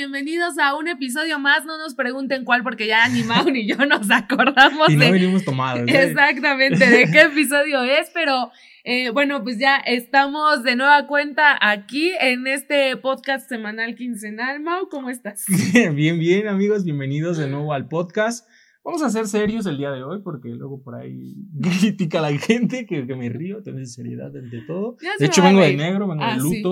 bienvenidos a un episodio más. No nos pregunten cuál, porque ya ni Mau ni yo nos acordamos. Y no de- venimos tomados. ¿eh? Exactamente, de qué episodio es, pero eh, bueno, pues ya estamos de nueva cuenta aquí en este podcast semanal quincenal. Mau, ¿cómo estás? Bien, bien, amigos, bienvenidos de nuevo al podcast. Vamos a ser serios el día de hoy porque luego por ahí critica la gente que, que me río, entonces seriedad ante todo. Ya De hecho, a vengo de negro, vengo Ah, de sí.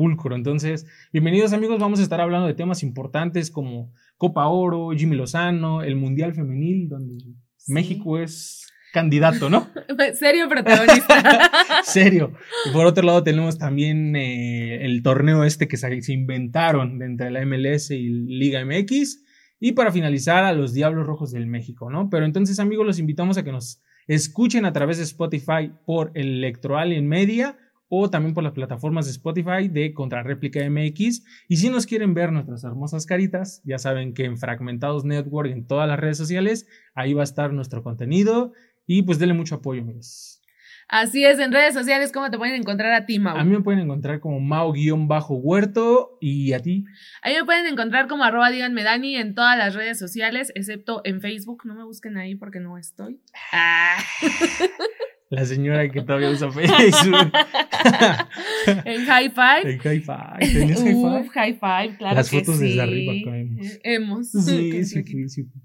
Pulcro. Entonces, bienvenidos amigos, vamos a estar hablando de temas importantes como Copa Oro, Jimmy Lozano, el Mundial Femenil, donde Sí. México es candidato, ¿no? Serio protagonista. Serio. Y por otro lado tenemos también eh, el torneo este que se, se inventaron de entre la MLS y Liga MX. Y para finalizar a los Diablos Rojos del México, ¿no? Pero entonces amigos los invitamos a que nos escuchen a través de Spotify por Electroalien Media o también por las plataformas de Spotify de Contrarréplica MX. Y si nos quieren ver nuestras hermosas caritas, ya saben que en Fragmentados Network, en todas las redes sociales, ahí va a estar nuestro contenido. Y pues denle mucho apoyo, amigos. Así es, en redes sociales, ¿cómo te pueden encontrar a ti, Mau? A mí me pueden encontrar como Mao-Huerto y a ti. Ahí me pueden encontrar como arroba díganme Dani en todas las redes sociales, excepto en Facebook. No me busquen ahí porque no estoy. Ah. La señora que todavía usa Facebook. en High Five. El high five. ¿Tenías high five? high five, claro Las que fotos sí. desde arriba. Eh, Hemos. Sí, sí, sí. fui, sí. fui.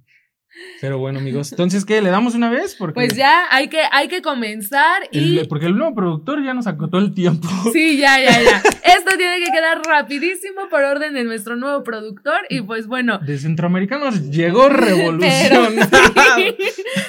Pero bueno, amigos. Entonces, ¿qué? ¿Le damos una vez? Porque Pues ya hay que, hay que comenzar y... el- porque el nuevo productor ya nos acotó el tiempo. Sí, ya, ya, ya. Esto tiene que quedar rapidísimo por orden de nuestro nuevo productor y pues bueno. De centroamericanos llegó Pero revolución. sí,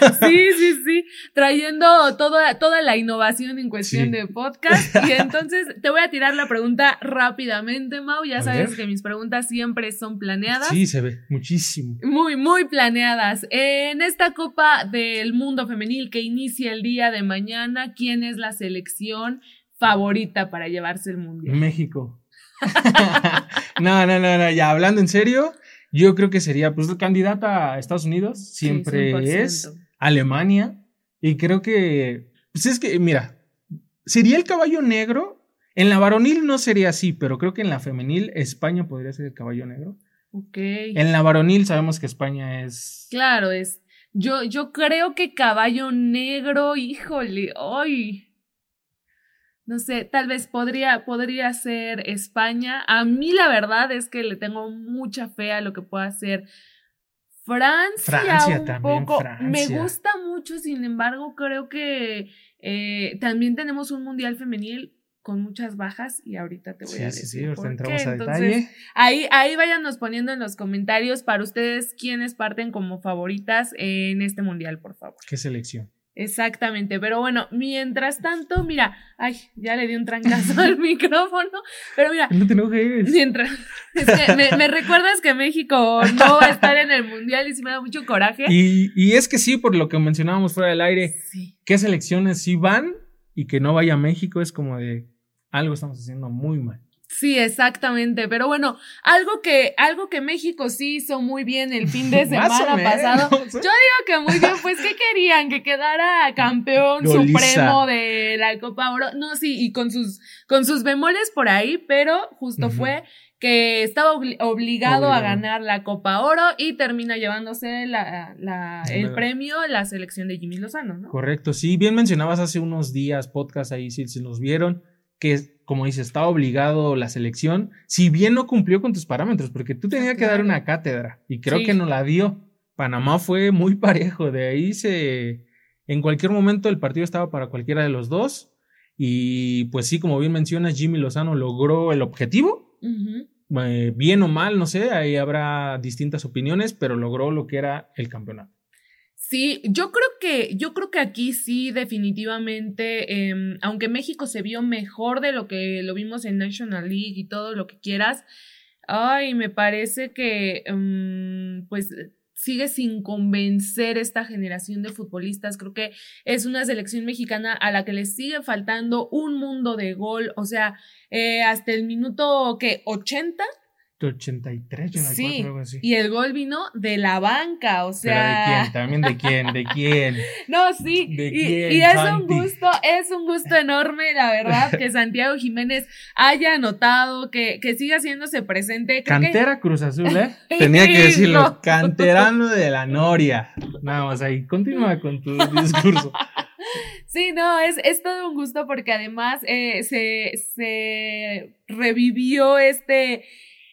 sí, sí, sí, trayendo toda, toda la innovación en cuestión Sí. de podcast. Y entonces te voy a tirar la pregunta rápidamente, Mau. Ya A sabes ver. que mis preguntas siempre son planeadas. Sí, se ve muchísimo. Muy, muy planeadas. En esta Copa del Mundo Femenil que inicia el día de mañana, ¿quién es la selección favorita para llevarse el Mundial? México. no, no, no, no, ya hablando en serio, yo creo que sería, pues, candidata a Estados Unidos, siempre Sí, 100%. es Alemania, y creo que, pues es que, mira, sería el caballo negro, en la varonil no sería así, pero creo que en la femenil España podría ser el caballo negro. Ok. En la varonil sabemos que España es... Claro, es. Yo, yo creo que caballo negro, híjole, ay. No sé, tal vez podría, podría ser España. A mí la verdad es que le tengo mucha fe a lo que pueda hacer Francia. Francia un también, poco. Francia. Me gusta mucho, sin embargo, creo que eh, también tenemos un mundial femenil con muchas bajas y ahorita te voy a decir. sí, sí, ahorita entramos qué. a Entonces, detalle. Ahí, ahí váyanos poniendo en los comentarios para ustedes quiénes parten como favoritas en este mundial, por favor. ¿Qué selección? Exactamente, pero bueno, mientras tanto, mira, ay, ya le di un trancazo al micrófono, pero mira, No te enojes. mientras, es que me, me recuerdas que México no va a estar en el mundial y sí me da mucho coraje. Y, y es que sí, por lo que mencionábamos fuera del aire, Sí, qué selecciones sí van y que no vaya a México es como de algo estamos haciendo muy mal. Sí, exactamente, pero bueno, algo que, algo que México sí hizo muy bien el fin de semana menos, pasado, ¿eh? Yo digo que muy bien, pues ¿qué querían? Que quedara campeón supremo de la Copa Oro. No, sí, y con sus, con sus bemoles por ahí, pero justo fue que estaba obli- obligado, a ganar la Copa Oro y termina llevándose la, la- el premio la selección de Jimmy Lozano, ¿no? Correcto, sí, bien mencionabas hace unos días, podcast ahí, si, si nos vieron, que como dices, estaba obligado la selección, si bien no cumplió con tus parámetros, porque tú tenías que dar una cátedra y creo Sí. que no la dio. Panamá fue muy parejo, de ahí se... En cualquier momento el partido estaba para cualquiera de los dos y pues sí, como bien mencionas, Jimmy Lozano logró el objetivo, eh, bien o mal, no sé, ahí habrá distintas opiniones, pero logró lo que era el campeonato. Sí, yo creo que, yo creo que aquí sí, definitivamente, em, aunque México se vio mejor de lo que lo vimos en National League y todo lo que quieras, ay, me parece que em, pues sigue sin convencer esta generación de futbolistas. Creo que es una selección mexicana a la que le sigue faltando un mundo de gol. O sea, eh, hasta el minuto que 80 83, yo no Sí, algo así. y el gol vino de la banca, o Pero de sea. quién, también de quién, de quién. No, sí, ¿De y, quién, y es Santi? un gusto, es un gusto enorme, la verdad, que Santiago Jiménez haya anotado, que, que siga haciéndose presente. Creo que- Cantera Cruz Azul, ¿eh? Tenía que decirlo. No. Canterano de la Noria. Nada más ahí. Continúa con tu discurso. Sí, no, es, es todo un gusto porque además eh, se, se revivió este,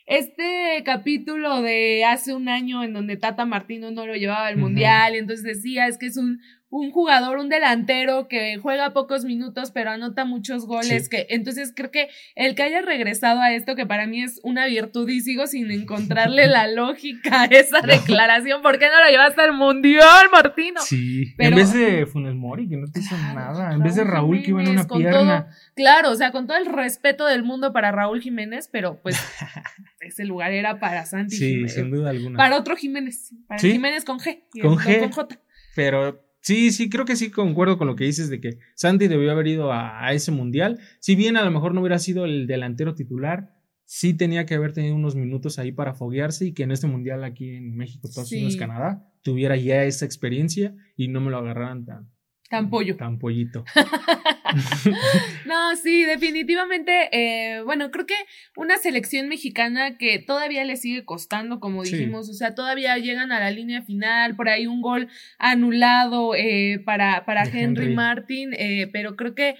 este capítulo de hace un año en donde Tata Martino no lo llevaba al mundial y entonces decía es que es un, un jugador, un delantero que juega pocos minutos pero anota muchos goles, Sí. que entonces creo que el que haya regresado a esto que para mí es una virtud y sigo sin encontrarle la lógica a esa declaración, ¿por qué no lo llevaste al mundial, Martino? Sí. Pero- en vez de Funes Mori, que no te hizo Claro, nada. En vez de Raúl que iba en una pierna. Claro, o sea, con todo el respeto del mundo para Raúl Jiménez, pero pues ese lugar era para Santi Sí, Jiménez. sin duda alguna. Para otro Jiménez, para Sí. Jiménez con G, y Con G. con J. Pero sí, sí, creo que sí concuerdo con lo que dices de que Santi debió haber ido a, a ese mundial. Si bien a lo mejor no hubiera sido el delantero titular, sí tenía que haber tenido unos minutos ahí para foguearse y que en este mundial aquí en México, Estados Sí. Unidos, Canadá, tuviera ya esa experiencia y no me lo agarraran tan, Tan pollo. tan pollito. No, sí, definitivamente, eh, bueno, creo que una selección mexicana que todavía le sigue costando, como Sí. dijimos, o sea, todavía llegan a la línea final, por ahí un gol anulado eh, para, para Henry, Henry. Martin, eh, pero creo que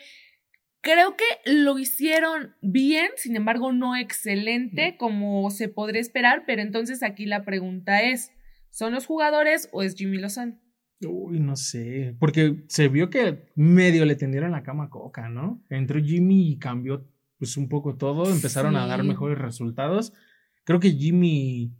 creo que lo hicieron bien, sin embargo, no excelente como se podría esperar, pero entonces aquí la pregunta es, ¿son los jugadores o es Jimmy Lozano? Uy, no sé, porque se vio que medio le tendieron la cama a Coca, ¿no? Entró Jimmy y cambió pues un poco todo, empezaron a dar mejores resultados. Creo que Jimmy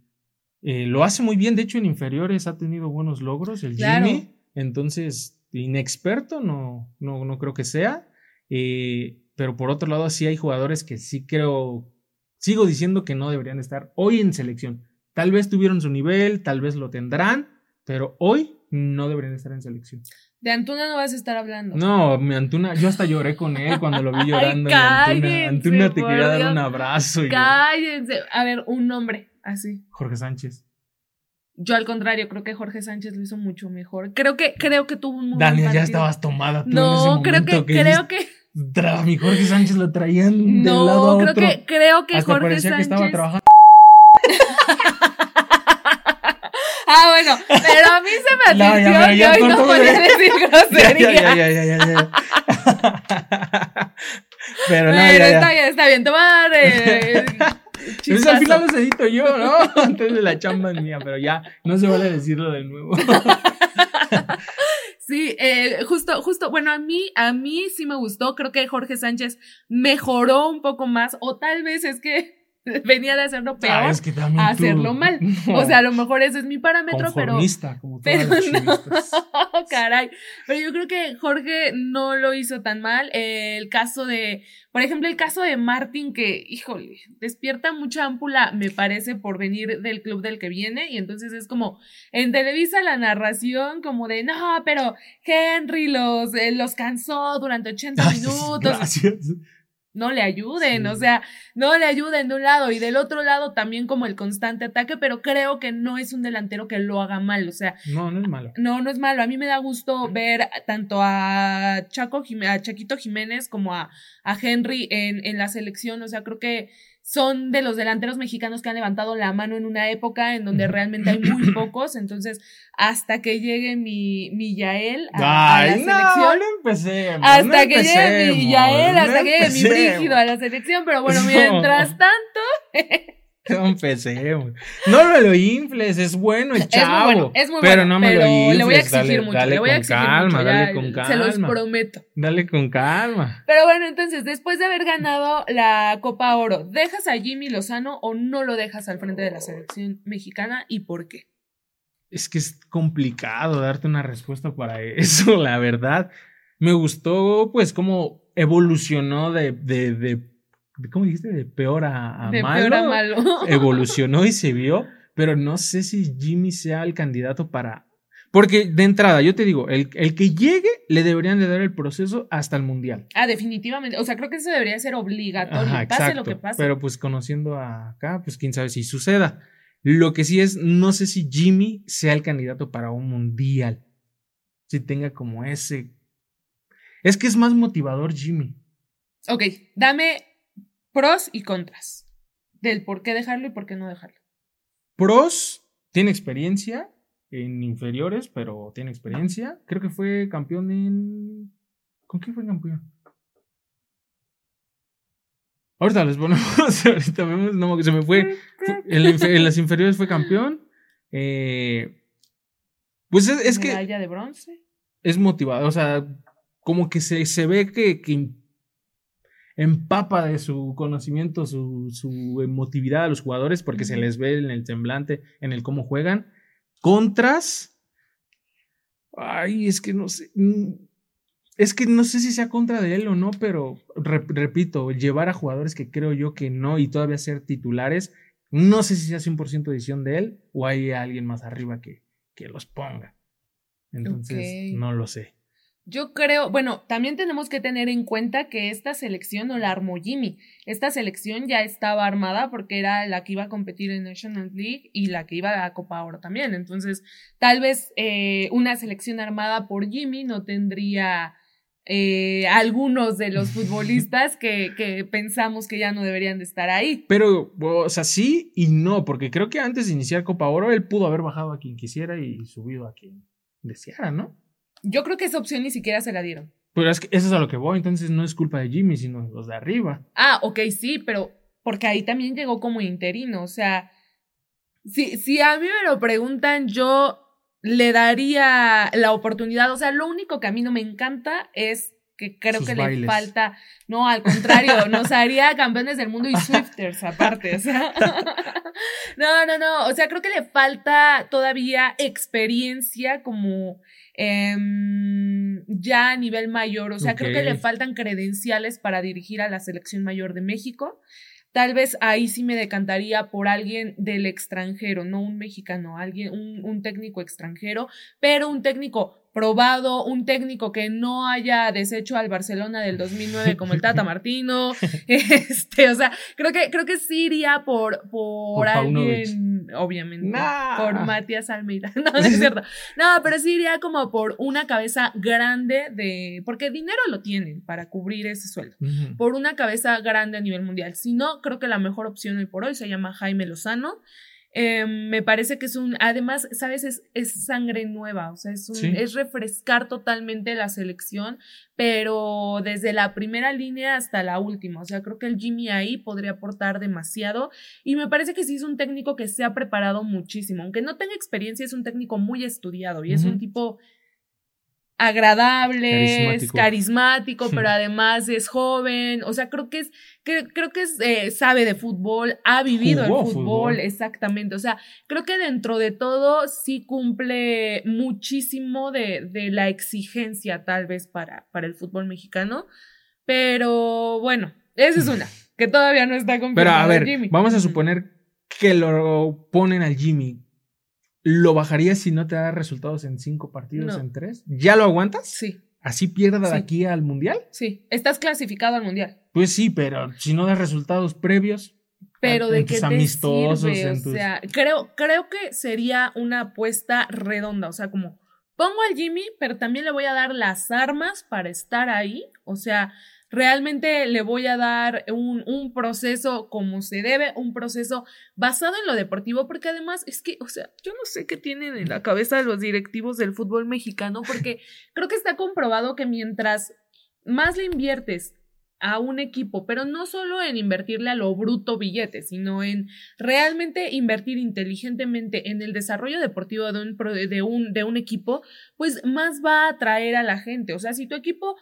eh, lo hace muy bien, de hecho en inferiores ha tenido buenos logros el Claro. Jimmy, entonces inexperto no, no, no creo que sea, eh, pero por otro lado sí hay jugadores que sí creo, sigo diciendo que no deberían estar hoy en selección. Tal vez tuvieron su nivel, tal vez lo tendrán, pero hoy no deberían estar en selección. De Antuna no vas a estar hablando. No, mi Antuna, yo hasta lloré con él cuando lo vi llorando. cállense, Antuna, Antuna te quería dar un abrazo. y yo, Cállense. A ver, un nombre, así. Jorge Sánchez. Yo al contrario, creo que Jorge Sánchez lo hizo mucho mejor. Creo que, creo que tuvo un muy buen Daniel, ya estabas tomada tú en ese No, creo que, creo que, Tra- mi Jorge Sánchez lo traían de un lado no, a creo otro. que, creo que Hasta Jorge parecía Sánchez. que estaba trabajando. Ah, bueno, pero a mí se me No, pero ya que hoy no podía decir grosería. ya, ya, ya, ya, ya. Pero no, Pero ya, está bien, está bien. Dar eh, Pues al final los edito yo, ¿no? Entonces la chamba es mía, pero ya no se vale decirlo de nuevo. Sí, eh, justo, justo, bueno, a mí, a mí sí me gustó, creo que Jorge Sánchez mejoró un poco más, o tal vez es que venía de hacerlo peor, Ah, es que tú- hacerlo mal. No, o sea, a lo mejor ese es mi parámetro, pero, como pero no, caray, pero yo creo que Jorge no lo hizo tan mal, el caso de, por ejemplo, el caso de Martin, que, híjole, despierta mucha ámpula, me parece, por venir del club del que viene, y entonces es como, en Televisa la narración como de, no, pero Henry los, eh, los cansó durante 80 Ay, minutos. Gracias. No le ayuden, Sí. o sea, no le ayuden de un lado y del otro lado también como el constante ataque, pero creo que no es un delantero que lo haga mal, o sea, No, no es malo. no, no es malo. A mí me da gusto ver tanto a Chaco a Chaquito Jiménez como a, a Henry en, en la selección. O sea, creo que son de los delanteros mexicanos que han levantado la mano en una época en donde realmente hay muy pocos. Entonces, hasta que llegue mi, mi Yael a, a la no, selección. no empecemos. Hasta no que llegue mi Yael, hasta que llegue mi. Brígido a la selección. Pero bueno, No. mientras tanto, No empecemos. No me lo infles, es bueno el es chavo. muy bueno, es muy pero bueno. no me pero lo infles. le voy a exigir dale, mucho, dale le voy a con exigir calma, mucho. dale ya, con calma. Se los prometo. Dale con calma. Pero bueno, entonces, después de haber ganado la Copa Oro, ¿dejas a Jimmy Lozano o no lo dejas al frente de la selección mexicana y por qué? Es que es complicado darte una respuesta para eso, la verdad. Me gustó, pues, cómo evolucionó de, de, de- ¿cómo dijiste? De peor a, a de malo. peor a malo. Evolucionó y se vio, pero no sé si Jimmy sea el candidato para... Porque de entrada, yo te digo, el, el, que llegue le deberían de dar el proceso hasta el mundial. Ah, definitivamente. O sea, creo que eso debería ser obligatorio, pase lo que pase. Pero pues conociendo a acá, pues quién sabe si suceda. Lo que sí es, no sé si Jimmy sea el candidato para un mundial. Si tenga como ese. Es que es más motivador Jimmy. Ok, dame pros y contras del por qué dejarlo y por qué no dejarlo. Pros, tiene experiencia en inferiores, pero tiene experiencia. Creo que fue campeón en. ¿Con qué fue campeón? Ahorita les ponemos, ahorita vemos, no, se me fue. En, las inferiores fue campeón. Eh, pues es, que. Medalla de bronce. Es motivado, o sea, como que se, se ve que, que, empapa de su conocimiento, su, su emotividad a los jugadores, porque se les ve en el semblante, en el cómo juegan. Contras. Ay, es que no sé. Mm, es que no sé si sea contra de él o no, pero repito, llevar a jugadores que creo yo que no y todavía ser titulares, no sé si sea 100% decisión de él o hay alguien más arriba que, que los ponga. Entonces, no lo sé. Yo creo, bueno, también tenemos que tener en cuenta que esta selección no la armó Jimmy. Esta selección ya estaba armada porque era la que iba a competir en National League y la que iba a Copa Oro también. Entonces, tal vez eh, una selección armada por Jimmy no tendría eh, algunos de los futbolistas que, que, pensamos que ya no deberían de estar ahí. Pero, o sea, sí y no, porque creo que antes de iniciar Copa Oro, él pudo haber bajado a quien quisiera y subido a quien deseara, ¿no? Yo creo que esa opción ni siquiera se la dieron. Pero es que eso es a lo que voy, entonces no es culpa de Jimmy, sino de los de arriba. Ah, ok, sí, pero porque ahí también llegó como interino, o sea, si, si a mí me lo preguntan, yo le daría la oportunidad, o sea, lo único que a mí no me encanta es que creo que le falta, no, al contrario, nos haría campeones del mundo y Swifters aparte, o sea, no, no, no, o sea, creo que le falta todavía experiencia como em, ya a nivel mayor, o sea, creo que le faltan credenciales para dirigir a la selección mayor de México. Tal vez ahí sí me decantaría por alguien del extranjero, no un mexicano, alguien, un, un técnico extranjero, pero un técnico probado, un técnico que no haya deshecho al Barcelona del 2009 como el Tata Martino, este, o sea, creo que, creo que sí iría por, por, alguien, obviamente, por Matías Almeida, no, no es cierto, no, pero sí iría como por una cabeza grande de, porque dinero lo tienen para cubrir ese sueldo, por una cabeza grande a nivel mundial, si no, creo que la mejor opción hoy por hoy se llama Jaime Lozano, Em, me parece que es un, además, sabes, es, es sangre nueva, o sea, es, es refrescar totalmente la selección, pero desde la primera línea hasta la última, o sea, creo que el Jimmy ahí podría aportar demasiado y me parece que sí es un técnico que se ha preparado muchísimo, aunque no tenga experiencia, es un técnico muy estudiado y es un tipo agradable, es carismático, pero además es joven, o sea, creo que es, creo que es, eh, sabe de fútbol, ha vivido el fútbol, exactamente, o sea, creo que dentro de todo sí cumple muchísimo de, de la exigencia tal vez para, para el fútbol mexicano, pero bueno, esa es una, que todavía no está confirmada. Pero a ver, vamos a suponer que lo ponen al Jimmy ¿Lo bajarías si no te da resultados en cinco partidos, en tres? ¿Ya lo aguantas? Sí. ¿Así pierda de aquí al mundial? Sí. Estás clasificado al mundial. Pues sí, pero si no das resultados previos. Pero de qué amistosos, O sea, creo, creo que sería una apuesta redonda. O sea, como pongo al Jimmy, pero también le voy a dar las armas para estar ahí. O sea, realmente le voy a dar un, un, proceso como se debe, un proceso basado en lo deportivo, porque además es que, o sea, yo no sé qué tienen en la cabeza los directivos del fútbol mexicano, porque creo que está comprobado que mientras más le inviertes a un equipo, pero no solo en invertirle a lo bruto billete, sino en realmente invertir inteligentemente en el desarrollo deportivo de un, de un, de un equipo, pues más va a atraer a la gente. O sea, si tu equipo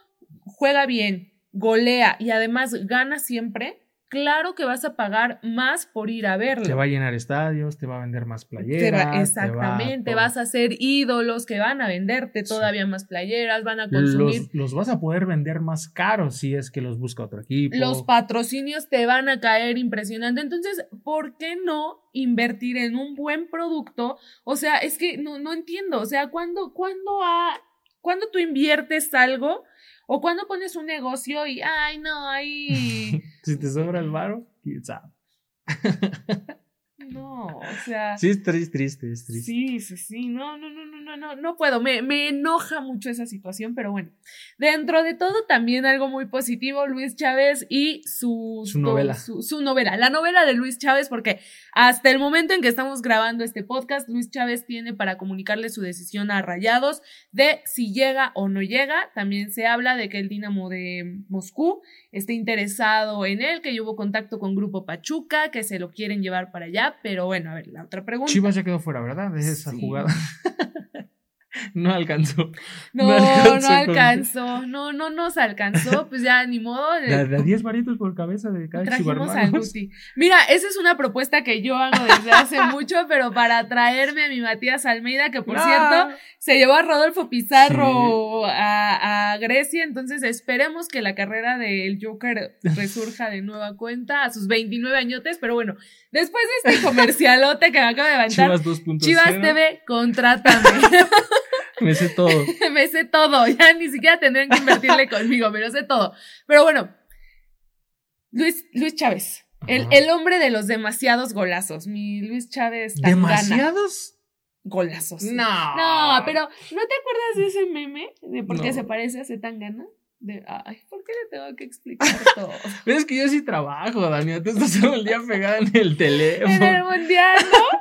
juega bien, golea y además gana siempre, claro que vas a pagar más por ir a verlo. Te va a llenar estadios, te va a vender más playeras. exactamente, vas a ser ídolos que van a venderte todavía más playeras, van a consumir. Los, los, vas a poder vender más caros si es que los busca otro equipo. Los patrocinios te van a caer impresionante. Entonces, ¿por qué no invertir en un buen producto? O sea, es que no, no entiendo. O sea, ¿cuándo, cuándo, ha, ¿cuándo tú inviertes algo? O cuando pones un negocio y, ay, no, ahí. si te sobra el varo, quién sabe. No, o sea. Sí, es triste, triste, es triste. Sí, sí, sí. No, no, no, no, no, no, no puedo. Me, me enoja mucho esa situación, pero bueno. Dentro de todo, también algo muy positivo, Luis Chávez y su, su novela. Su, su, novela. La novela de Luis Chávez, porque hasta el momento en que estamos grabando este podcast, Luis Chávez tiene para comunicarle su decisión a Rayados de si llega o no llega. También se habla de que el Dinamo de Moscú esté interesado en él, que hubo contacto con Grupo Pachuca, que se lo quieren llevar para allá pero bueno, a ver, la otra pregunta. Chivas ya quedó fuera, ¿verdad? De esa jugada. No alcanzó. No, no alcanzó. No, no, nos alcanzó. Pues ya, ni modo. De 10 varitos por cabeza de cada Trajimos al Guti. Mira, esa es una propuesta que yo hago desde hace mucho, pero para traerme a mi Matías Almeida, que por cierto, se llevó a Rodolfo Pizarro a, a, Grecia. Entonces, esperemos que la carrera del Joker resurja de nueva cuenta a sus 29 añotes. Pero bueno, después de este comercialote que me acaba de levantar, Chivas 2.0. Chivas TV, contrátame. Me sé todo. me sé todo. Ya ni siquiera tendrían que invertirle conmigo, pero sé todo. Pero bueno, Luis, Luis Chávez. El, el, hombre de los demasiados golazos. Mi Luis Chávez. ¿Demasiados? Golazos. No. No, pero ¿no te acuerdas de ese meme? De por qué se parece a Zetangana? De, ay, ¿por qué le tengo que explicar todo? es que yo sí trabajo, Daniel, tú estás todo el día pegada en el teléfono. ¿En el mundial,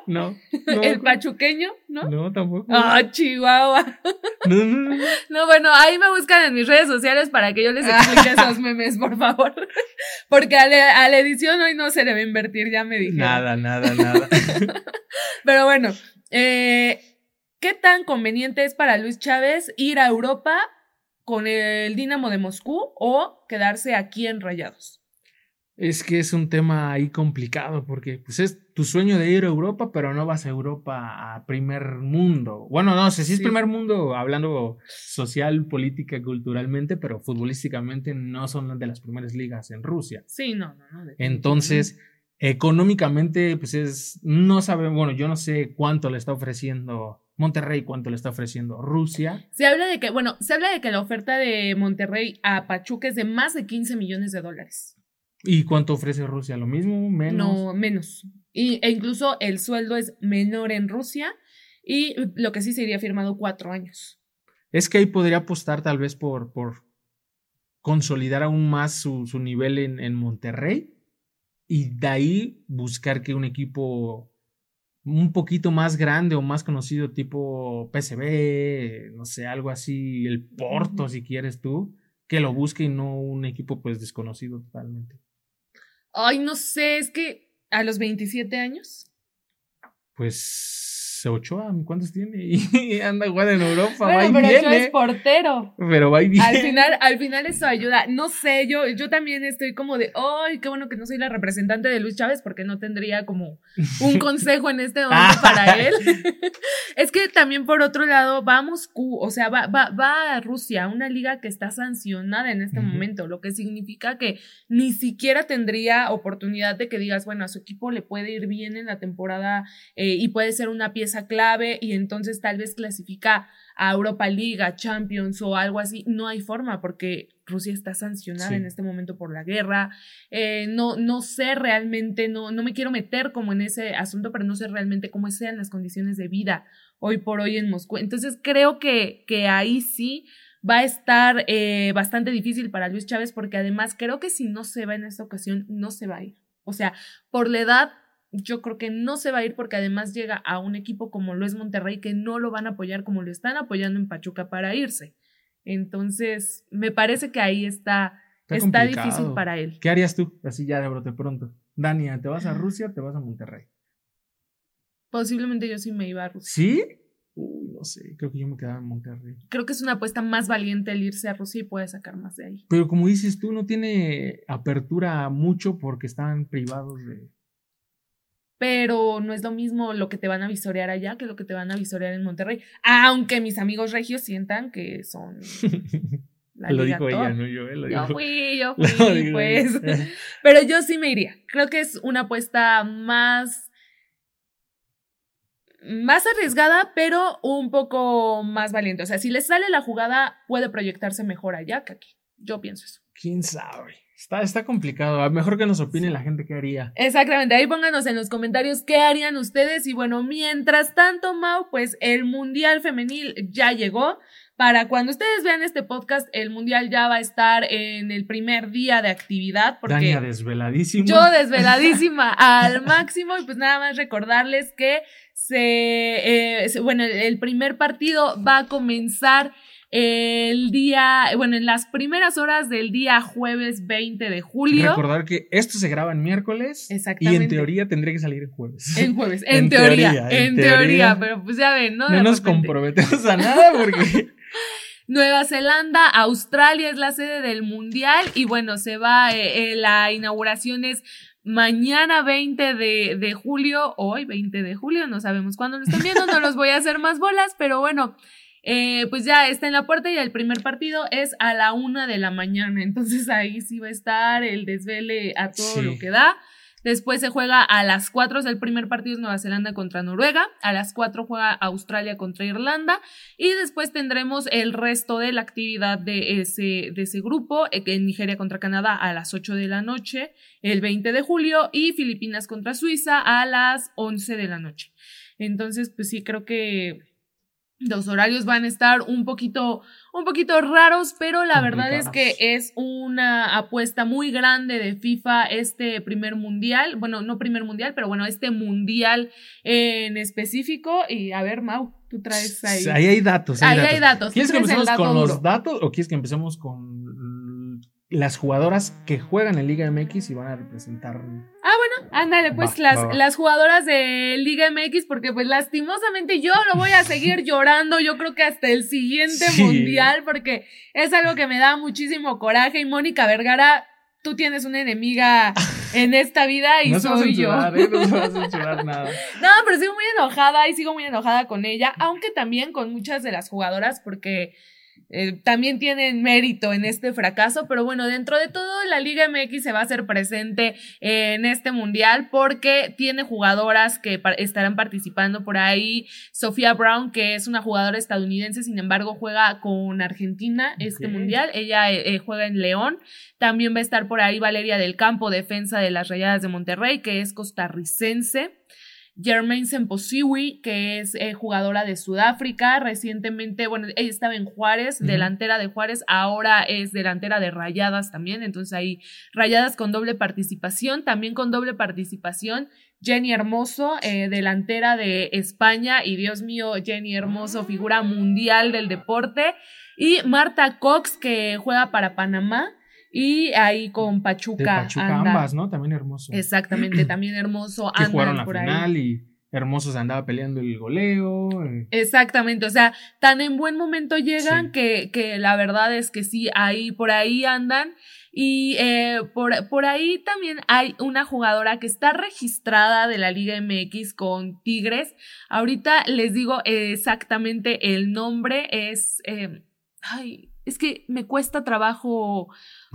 no? no. ¿El pachuqueño, no? No, tampoco. Ah, Chihuahua. No, no, no, no. bueno, ahí me buscan en mis redes sociales para que yo les explique esos memes, por favor. Porque a, la edición hoy no se le va a invertir, ya me dije. Nada, nada, nada. Pero bueno, eh, ¿qué tan conveniente es para Luis Chávez ir a Europa con el Dinamo de Moscú o quedarse aquí en Rayados? Es que es un tema ahí complicado porque pues es tu sueño de ir a Europa, pero no vas a Europa a primer mundo. Bueno, no sé si es primer mundo hablando social, política, culturalmente, pero futbolísticamente no son de las primeras ligas en Rusia. Sí, no, no, no. Entonces, económicamente, pues es, no sabemos, bueno, yo no sé cuánto le está ofreciendo Monterrey cuánto le está ofreciendo Rusia. Se habla de que, bueno, se habla de que la oferta de Monterrey a Pachuca es de más de 15 millones de dólares. ¿Y cuánto ofrece Rusia? ¿Lo mismo? ¿Menos? No, menos. Y, e incluso el sueldo es menor en Rusia y lo que sí sería firmado cuatro años. Es que ahí podría apostar tal vez por, por consolidar aún más su, su nivel en, en Monterrey y de ahí buscar que un equipo un poquito más grande o más conocido tipo PCB, no sé, algo así, el Porto si quieres tú, que lo busque y no un equipo pues desconocido totalmente. Ay, no sé, es que a los 27 años. Pues Ochoa, ¿cuántos tiene? Y anda jugando en Europa, va y pero viene. es portero. Pero va y viene. Al final, al final eso ayuda. No sé, yo, yo también estoy como de, ay, qué bueno que no soy la representante de Luis Chávez porque no tendría como un consejo en este momento para él. es que también por otro lado va a Moscú, o sea, va, va, va a Rusia, una liga que está sancionada en este momento, lo que significa que ni siquiera tendría oportunidad de que digas, bueno, a su equipo le puede ir bien en la temporada eh, y puede ser una pieza clave y entonces tal vez clasifica a Europa League, a Champions o algo así. No hay forma porque Rusia está sancionada en este momento por la guerra. Eh, no, no sé realmente, no, no me quiero meter como en ese asunto, pero no sé realmente cómo sean las condiciones de vida hoy por hoy en Moscú. Entonces creo que, que ahí sí va a estar eh, bastante difícil para Luis Chávez porque además creo que si no se va en esta ocasión, no se va a ir. O sea, por la edad yo creo que no se va a ir porque además llega a un equipo como lo es Monterrey que no lo van a apoyar como lo están apoyando en Pachuca para irse. Entonces, me parece que ahí está, está, difícil para él. ¿Qué harías tú? Así ya de brote pronto. Dania, ¿te vas a Rusia o te vas a Monterrey? Posiblemente yo sí me iba a Rusia. ¿Sí? Uy, no sé, creo que yo me quedaba en Monterrey. Creo que es una apuesta más valiente el irse a Rusia y puede sacar más de ahí. Pero como dices tú, no tiene apertura mucho porque están privados de... Pero no es lo mismo lo que te van a visorear allá que lo que te van a visorear en Monterrey. Aunque mis amigos regios sientan que son... lo dijo ella, no yo. Lo yo fui, yo fui, pues. Pero yo sí me iría. Creo que es una apuesta más más arriesgada, pero un poco más valiente. O sea, si le sale la jugada, puede proyectarse mejor allá que aquí. Yo pienso eso. ¿Quién sabe? Está, está complicado. A mejor que nos opine la gente qué haría. Exactamente. Ahí pónganos en los comentarios qué harían ustedes. Y bueno, mientras tanto, Mau, pues el Mundial Femenil ya llegó. Para cuando ustedes vean este podcast, el mundial ya va a estar en el primer día de actividad. Porque Dania desveladísima. Yo desveladísima al máximo. Y pues nada más recordarles que se, eh, bueno, el primer partido va a comenzar el día, bueno, en las primeras horas del día jueves 20 de julio. Recordar que esto se graba en miércoles. Y en teoría tendría que salir en jueves. En jueves, en, teoría, en, teoría, pero pues ya ven, ¿no? No nos comprometemos a nada porque... Nueva Zelanda, Australia es la sede del mundial y bueno, se va, eh, eh, la inauguración es mañana 20 de, de, julio, hoy 20 de julio, no sabemos cuándo lo están viendo, no los voy a hacer más bolas, pero bueno, eh, pues ya está en la puerta y el primer partido es a la una de la mañana, entonces ahí sí va a estar el desvele a todo lo que da. Después se juega a las 4, el primer partido es Nueva Zelanda contra Noruega, a las 4 juega Australia contra Irlanda y después tendremos el resto de la actividad de ese, de ese grupo, eh, en Nigeria contra Canadá a las 8 de la noche, el 20 de julio y Filipinas contra Suiza a las 11 de la noche. Entonces, pues sí, creo que los horarios van a estar un poquito, un poquito raros, pero la verdad es que es una apuesta muy grande de FIFA este primer mundial. Bueno, no primer mundial, pero bueno, este mundial en específico. Y a ver, Mau, tú traes ahí. Ahí hay datos. ahí hay datos. ¿Quieres que empecemos con los datos o quieres que empecemos con las jugadoras que juegan en Liga MX y van a representar. Ah, ándale, pues las, las jugadoras de Liga MX, porque pues lastimosamente yo lo voy a seguir llorando, yo creo que hasta el siguiente mundial, porque es algo que me da muchísimo coraje. Y Mónica Vergara, tú tienes una enemiga en esta vida y soy yo. ¿eh? No se va a nada. No, pero sigo muy enojada y sigo muy enojada con ella, aunque también con muchas de las jugadoras, porque eh, también tienen mérito en este fracaso, pero bueno, dentro de todo la Liga MX se va a hacer presente en este mundial porque tiene jugadoras que estarán participando por ahí. Sofía Brown, que es una jugadora estadounidense, sin embargo juega con Argentina este mundial, ella eh, eh, juega en León. También va a estar por ahí Valeria del Campo, defensa de las Rayadas de Monterrey, que es costarricense. Jermaine Semposiwi, que es eh, jugadora de Sudáfrica, recientemente, bueno, ella estaba en Juárez, delantera de Juárez, ahora es delantera de Rayadas también, entonces ahí Rayadas con doble participación, también con doble participación. Jenny Hermoso, eh, delantera de España, y Dios mío, Jenny Hermoso, figura mundial del deporte. Y Marta Cox, que juega para Panamá. Y ahí con Pachuca. Pachuca ambas, ¿no? También hermoso. Exactamente, también hermoso. Que jugaron la final y Hermoso se andaba peleando el goleo. Eh. Exactamente, o sea, tan en buen momento llegan que, que, la verdad es que sí, ahí por ahí andan. Y eh, por, por ahí también hay una jugadora que está registrada de la Liga MX con Tigres. Ahorita les digo exactamente el nombre, es... Eh, ay, es que me cuesta trabajo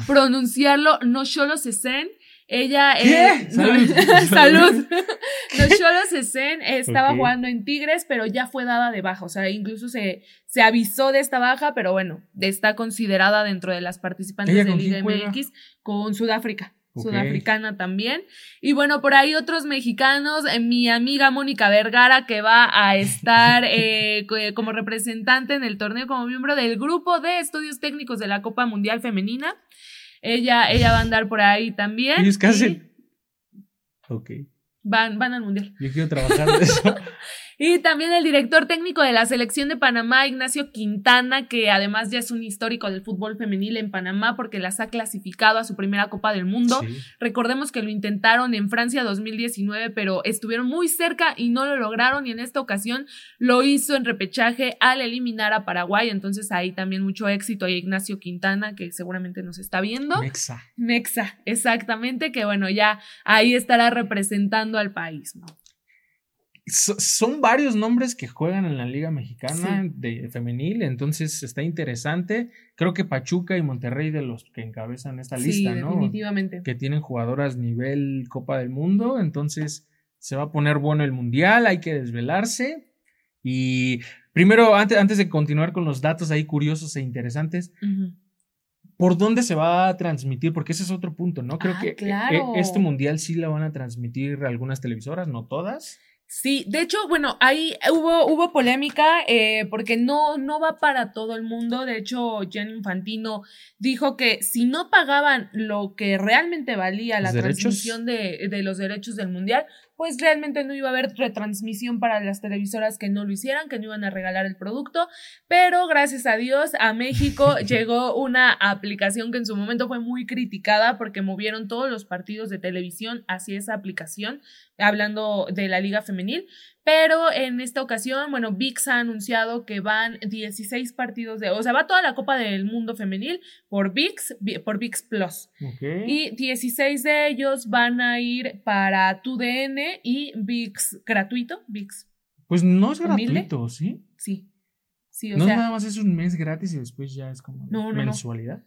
pronunciarlo, no solo Cesen. Ella ¿Qué? salud. salud. no Cesen estaba jugando en Tigres, pero ya fue dada de baja. O sea, incluso se, se avisó de esta baja, pero bueno, está considerada dentro de las participantes de Liga MX con Sudáfrica sudafricana también. Y bueno, por ahí otros mexicanos, eh, mi amiga Mónica Vergara, que va a estar eh, como representante en el torneo, como miembro del grupo de estudios técnicos de la Copa Mundial Femenina. Ella, ella va a andar por ahí también. ¿Y es casi? Ok. Van, van al mundial. Yo quiero trabajar de eso. Y también el director técnico de la selección de Panamá, Ignacio Quintana, que además ya es un histórico del fútbol femenil en Panamá porque las ha clasificado a su primera Copa del Mundo. Recordemos que lo intentaron en Francia 2019, pero estuvieron muy cerca y no lo lograron y en esta ocasión lo hizo en repechaje al eliminar a Paraguay. Entonces ahí también mucho éxito a Ignacio Quintana, que seguramente nos está viendo. Mexa. Mexa, exactamente, que bueno, ya ahí estará representando al país, ¿no? Son varios nombres que juegan en la Liga Mexicana de femenil, entonces está interesante. Creo que Pachuca y Monterrey de los que encabezan esta lista, ¿no? Definitivamente. Que tienen jugadoras nivel Copa del Mundo, entonces se va a poner bueno el mundial, hay que desvelarse. Y primero, antes, antes de continuar con los datos ahí curiosos e interesantes, ¿por dónde se va a transmitir? Porque ese es otro punto, ¿no? Creo ah, que e, este mundial sí la van a transmitir algunas televisoras, no todas. Sí, de hecho, bueno, ahí hubo, hubo polémica eh, porque no, no va para todo el mundo. De hecho, Jen Infantino dijo que si no pagaban lo que realmente valía la transmisión de, de, los derechos del mundial, pues realmente no iba a haber retransmisión para las televisoras que no lo hicieran, que no iban a regalar el producto, pero gracias a Dios a México llegó una aplicación que en su momento fue muy criticada porque movieron todos los partidos de televisión hacia esa aplicación, hablando de la liga femenil, pero en esta ocasión, bueno, VIX ha anunciado que van 16 partidos de, o sea, va toda la Copa del Mundo femenil por VIX, por VIX Plus. Y 16 de ellos van a ir para TUDN y VIX gratuito, VIX. Pues no es gratuito, ¿sí? Sí. Sí, o no nada más es un mes gratis y después ya es como mensualidad. No,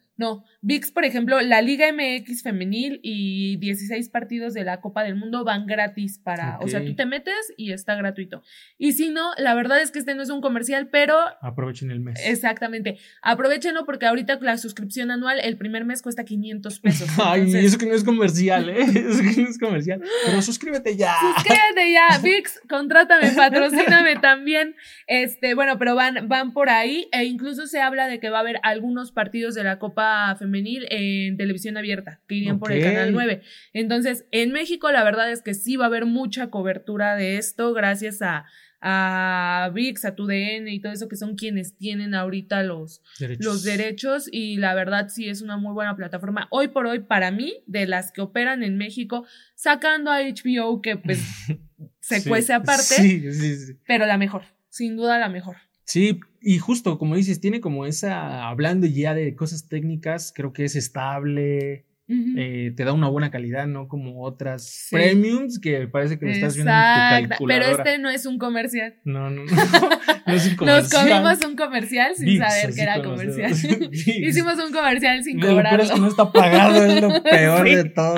VIX, por ejemplo, la Liga MX femenil y 16 partidos de la Copa del Mundo van gratis para, o sea, tú te metes y está gratuito. Y si no, la verdad es que este no es un comercial, pero... Aprovechen el mes. Exactamente. Aprovechenlo porque ahorita la suscripción anual, el primer mes cuesta 500 pesos. Ay, eso que no es comercial, ¿eh? Eso que no es comercial. Pero suscríbete ya. Suscríbete ya. VIX, contrátame, patrocíname también. Este, bueno, pero van, van por ahí e incluso se habla de que va a haber algunos partidos de la Copa femenil en televisión abierta, que irían por el canal 9. Entonces, en México la verdad es que sí va a haber mucha cobertura de esto gracias a, a VIX, a TUDN y todo eso que son quienes tienen ahorita los derechos. los derechos y la verdad sí es una muy buena plataforma. Hoy por hoy para mí, de las que operan en México, sacando a HBO que pues se cuece aparte, pero la mejor, sin duda la mejor. Sí, y justo como dices, tiene como esa, hablando ya de cosas técnicas, creo que es estable, eh, te da una buena calidad, ¿no? Como otras premiums que parece que lo estás viendo en tu calculadora. Pero este no es un comercial. No, no, no. no es un comercial. Nos comimos un comercial sin saber que era comercial. Hicimos un comercial sin cobrarlo. Pero es que no está pagado, es lo peor de todo.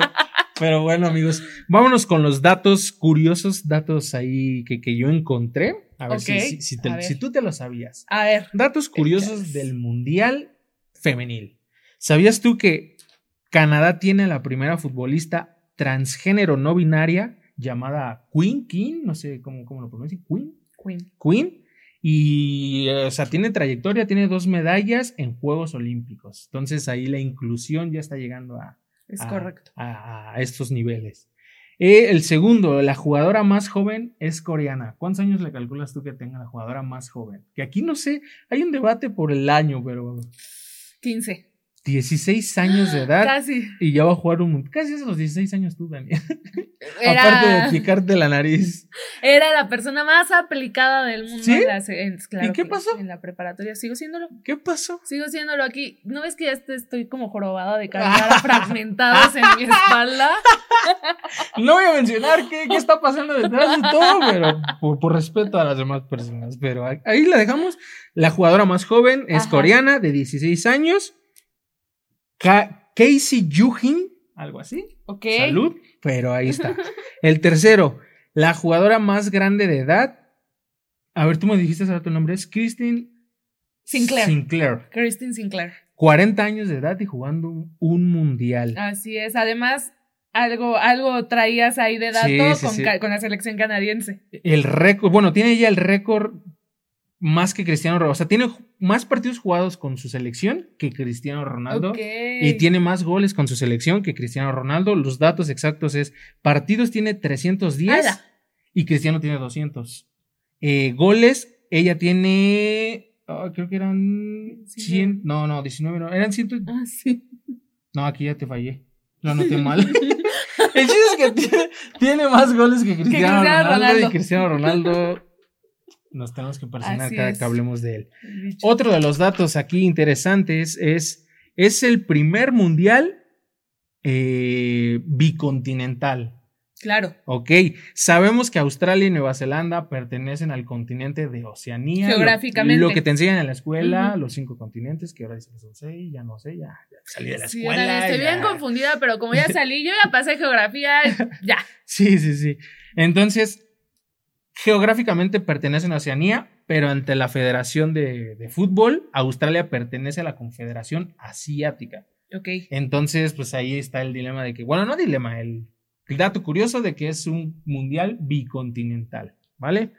Pero bueno, amigos, vámonos con los datos curiosos, datos ahí que, que yo encontré. A ver, si, si, tú te lo sabías. A ver. Datos curiosos del Mundial Femenil. ¿Sabías tú que Canadá tiene la primera futbolista transgénero no binaria llamada Queen King? No sé cómo, cómo lo pronuncia. Queen. Queen. Queen. Y, o sea, tiene trayectoria, tiene dos medallas en Juegos Olímpicos. Entonces ahí la inclusión ya está llegando a, es correcto. a estos niveles. Eh, el segundo, la jugadora más joven es coreana. ¿Cuántos años le calculas tú que tenga la jugadora más joven? Que aquí no sé, hay un debate por el año, pero... 15. 16 años de edad. Casi. Y ya va a jugar un. Casi a los 16 años tú, Daniel. Aparte de picarte la nariz. Era la persona más aplicada del mundo. ¿Sí? ¿Y qué pasó? En la preparatoria. Sigo siéndolo. ¿Qué pasó? Sigo siéndolo aquí. ¿No ves que ya estoy como jorobada de cara fragmentados en mi espalda? no voy a mencionar qué, qué, está pasando detrás de todo, pero por, respeto a las demás personas. Pero ahí la dejamos. La jugadora más joven es coreana, de 16 años Casey Yuhin, algo así. Ok. Salud, pero ahí está. El tercero, la jugadora más grande de edad. A ver, tú me dijiste ahora tu nombre, es Christine Sinclair. Sinclair. Christine Sinclair. 40 años de edad y jugando un, mundial. Así es. Además, algo, algo traías ahí de dato con, con, la selección canadiense. El récord, bueno, tiene ya el récord más que Cristiano Ronaldo. O sea, tiene más partidos jugados con su selección que Cristiano Ronaldo. Y tiene más goles con su selección que Cristiano Ronaldo. Los datos exactos es, partidos tiene 310 y Cristiano tiene 200. Eh, goles, ella tiene, ah, creo que eran 100, no, no, 19, no, eran 100. Ah, sí. No, aquí ya te fallé. Lo anoté mal. El chiste es que tiene, tiene más goles que Cristiano, Cristiano Ronaldo, Ronaldo. y Cristiano Ronaldo. Nos tenemos que personar Así cada es. que hablemos de él. Dicho. Otro de los datos aquí interesantes es, es el primer mundial eh, bicontinental. Claro. Ok, sabemos que Australia y Nueva Zelanda pertenecen al continente de Oceanía. Geográficamente. Lo, que te enseñan en la escuela, los cinco continentes, que ahora dicen que son seis, ya no sé, ya, ya salí de la Sí, escuela. también estoy ya. bien confundida, pero como ya salí, yo ya pasé geografía, ya. Sí, sí, sí. Entonces, geográficamente pertenecen a Oceanía, pero ante la Federación de, de Fútbol, Australia pertenece a la Confederación Asiática. Ok. Entonces, pues ahí está el dilema de que, bueno, no dilema, el, el dato curioso de que es un mundial bicontinental, ¿vale?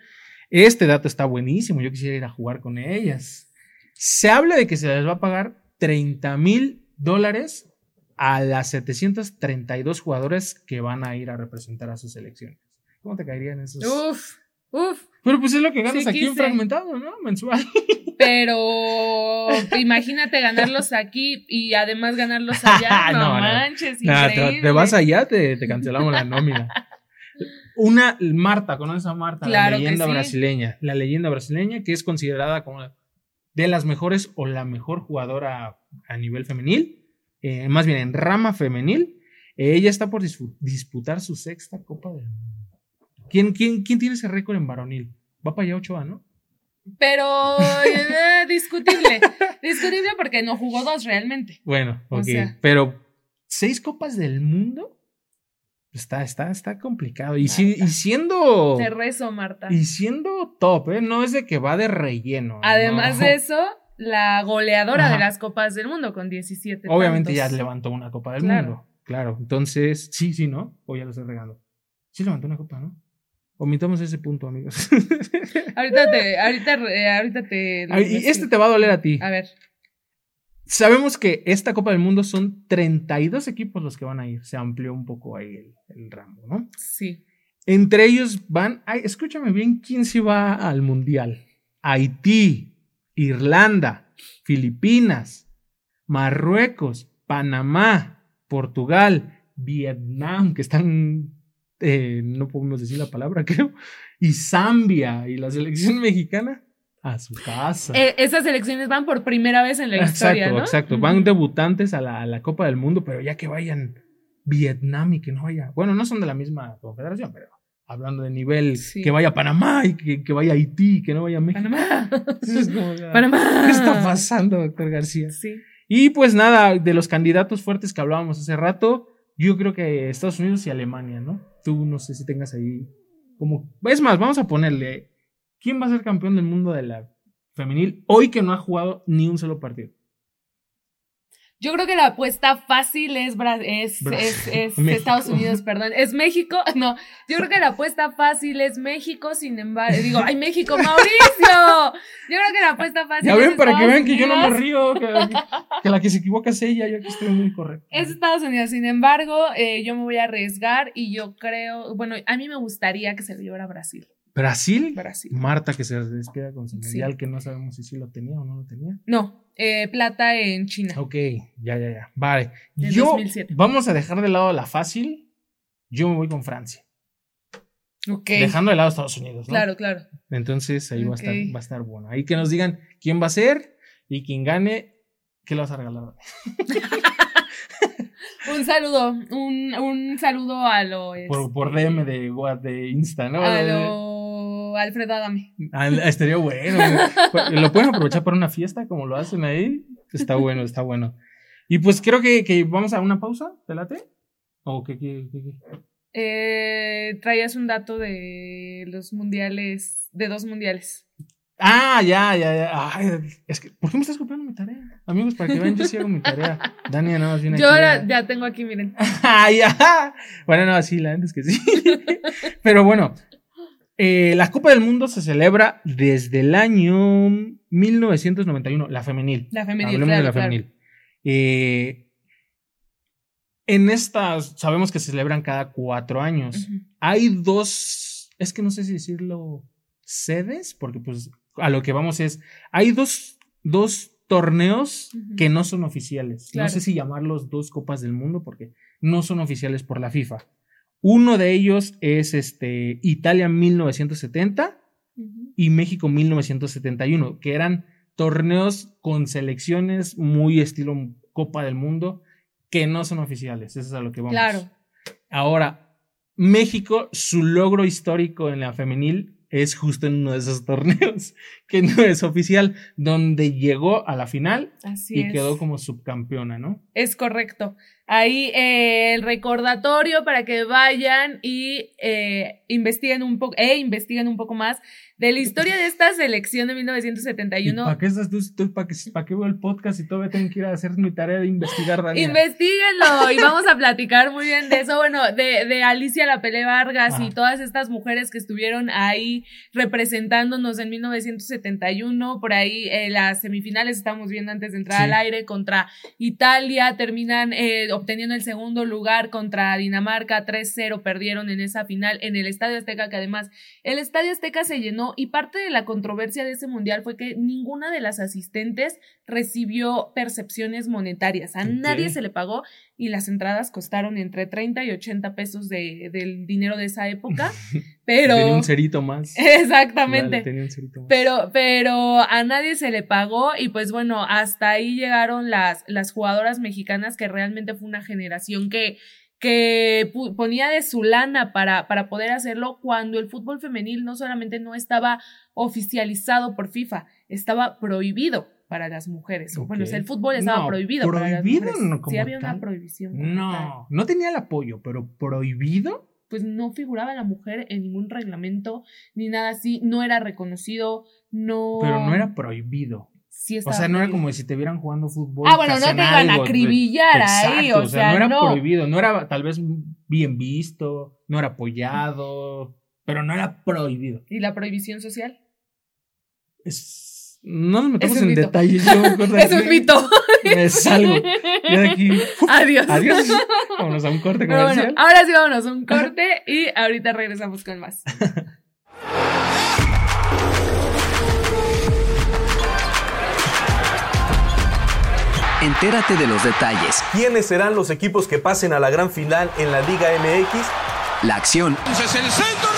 Este dato está buenísimo, yo quisiera ir a jugar con ellas. Se habla de que se les va a pagar 30 mil dólares a las 732 jugadores que van a ir a representar a sus selecciones. ¿Cómo te caerían esos? Uf, uf. Pero pues es lo que ganas Sí aquí en fragmentado, ¿no? Mensual. Pero imagínate ganarlos aquí y además ganarlos allá. No, No, no. manches, Nah, te, te vas allá, te, te cancelamos la nómina. Una, Marta, ¿conoces a Marta? Claro la leyenda sí. brasileña. La leyenda brasileña que es considerada como de las mejores o la mejor jugadora a nivel femenil, eh, más bien en rama femenil. Eh, ella está por dispu- disputar su sexta Copa del Mundo. ¿Quién, quién, quién tiene ese récord en varonil? Va para allá Ochoa, ¿no? Pero eh, discutible. discutible porque no jugó dos realmente. Bueno, O ok. sea. Pero, ¿seis copas del mundo? Está, está, está complicado. Y, si- y siendo. Te rezo, Marta. Y siendo top, ¿eh? No es de que va de relleno. Además no. de eso, la goleadora Ajá. de las Copas del Mundo con 17 Obviamente ya levantó una Copa del Claro. Mundo. Claro. Entonces, sí, sí, ¿no? O ya lo estoy regando. Sí levantó una Copa, ¿no? Omitamos ese punto, amigos. Ahorita te, ahorita, eh, ahorita te. lo y este te va a doler a ti. A ver. Sabemos que esta Copa del Mundo son 32 equipos los que van a ir. Se amplió un poco ahí el, el rango, ¿no? Sí. Entre ellos van, ay, escúchame bien, ¿quién se va al Mundial? Haití, Irlanda, Filipinas, Marruecos, Panamá, Portugal, Vietnam, que están, eh, no podemos decir la palabra, creo, y Zambia, y la selección mexicana a su casa. Eh, esas elecciones van por primera vez en la historia, exacto, ¿no? exacto. Van debutantes a la, a la Copa del Mundo, pero ya que vayan Vietnam y que no vaya. Bueno, no son de la misma confederación, pero hablando de nivel, Sí. que vaya Panamá y que, que vaya Haití, que no vaya México. Panamá. Es como, Panamá. ¿Qué está pasando, doctor García? Sí. Y pues nada, de los candidatos fuertes que hablábamos hace rato, yo creo que Estados Unidos y Alemania, ¿no? Tú no sé si tengas ahí como... Es más, vamos a ponerle, ¿quién va a ser campeón del mundo de la femenil hoy que no ha jugado ni un solo partido? Yo creo que la apuesta fácil es, Bra- es, es. Estados Unidos, perdón. Es México. No, yo creo que la apuesta fácil es México, sin embargo. Digo, ¡ay, México, Mauricio! Yo creo que la apuesta fácil Ya es ven, para que vean que yo no me río, que, que la que se equivoca es ella, yo aquí estoy muy correcto. Es Estados Unidos, sin embargo, eh, yo me voy a arriesgar y yo creo, bueno, a mí me gustaría que se lo llevara Brasil. Brasil, Brasil. Marta que se despida con su Sí. mundial, que no sabemos si sí lo tenía o no lo tenía. No, eh, plata en China. Ok, ya, ya, ya. Vale. En Yo, 2007. vamos a dejar de lado la fácil. Yo me voy con Francia. Ok. Dejando de lado Estados Unidos, ¿no? Claro, claro. Entonces ahí va, a estar, va a estar bueno. Ahí que nos digan quién va a ser y quien gane, ¿qué le vas a regalar? Un saludo, un, un saludo a lo, Por, por este, DM de, de Insta, ¿no? a lo Alfredo Adame. Ah, estaría bueno. Pues, Lo pueden aprovechar para una fiesta como lo hacen ahí. Está bueno, está bueno. Y pues creo que, que vamos a una pausa, ¿te late? ¿O qué, qué, qué, qué? Eh, traías un dato de los mundiales, de dos mundiales. Ah, ya, ya, ya. Ay, es que, ¿por qué me estás copiando mi tarea? Amigos, para que vean, yo sí hago mi tarea. Dani nada más viene Yo aquí ahora ya tengo aquí, miren. Ah, ya. Bueno, no, sí, la verdad es que sí. Pero bueno, eh, la Copa del Mundo se celebra desde el año 1991, la femenil. La femenil, Hablemos claro, de la claro. femenil. Eh, en estas, sabemos que se celebran cada cuatro años. Hay dos, es que no sé si decirlo sedes, porque pues a lo que vamos es, hay dos, dos torneos que no son oficiales. No sé si llamarlos dos copas del mundo porque no son oficiales por la FIFA. Uno de ellos es este Italia 1970 y México 1971, que eran torneos con selecciones muy estilo Copa del Mundo que no son oficiales. Eso es a lo que vamos. Claro. Ahora, México, su logro histórico en la femenil es justo en uno de esos torneos que no es oficial, donde llegó a la final y quedó como subcampeona, ¿no? Es correcto. Ahí eh, el recordatorio para que vayan y eh, investiguen un poco, e investiguen un poco más de la historia de esta selección de 1971. ¿Para qué estás tú? ¿Para qué, veo el podcast y todavía tengo que ir a hacer mi tarea de investigar, Daniel? Investíguenlo y vamos a platicar muy bien de eso. Bueno, de, de Alicia La Pele Vargas y todas estas mujeres que estuvieron ahí representándonos en 1971. Por ahí eh, las semifinales estamos viendo antes de entrar al aire contra Italia. Terminan eh, obteniendo el segundo lugar contra Dinamarca. 3-0 perdieron en esa final en el Estadio Azteca, que además el Estadio Azteca se llenó y parte de la controversia de ese mundial fue que ninguna de las asistentes recibió percepciones monetarias. A nadie se le pagó y las entradas costaron entre 30 y 80 pesos de, del dinero de esa época. Pero. tenía un cerito más. Exactamente. tenía un cerito más. Pero, pero a nadie se le pagó y pues bueno, hasta ahí llegaron las, las jugadoras mexicanas que realmente fue una generación que que ponía de su lana para, para poder hacerlo cuando el fútbol femenil no solamente no estaba oficializado por FIFA, estaba prohibido para las mujeres. Bueno, el fútbol estaba prohibido, para las mujeres. No sí había una prohibición. No, no tenía el apoyo, pero prohibido. Pues no figuraba la mujer en ningún reglamento ni nada así, no era reconocido, no. Pero no era prohibido o sea, no era como si te vieran jugando fútbol. Ah, bueno, no te iban a acribillar ahí, o, sea, no era prohibido, no era tal vez bien visto, no era apoyado, pero no era prohibido. ¿Y la prohibición social? Es... No nos metemos en detalles. es un mito. Me salgo. aquí. Adiós. Adiós. Vámonos a un corte comercial. Bueno, ahora sí vámonos a un corte y ahorita regresamos con más. Entérate de los detalles. ¿Quiénes serán los equipos que pasen a la gran final en la Liga MX? La acción. Entonces el centro,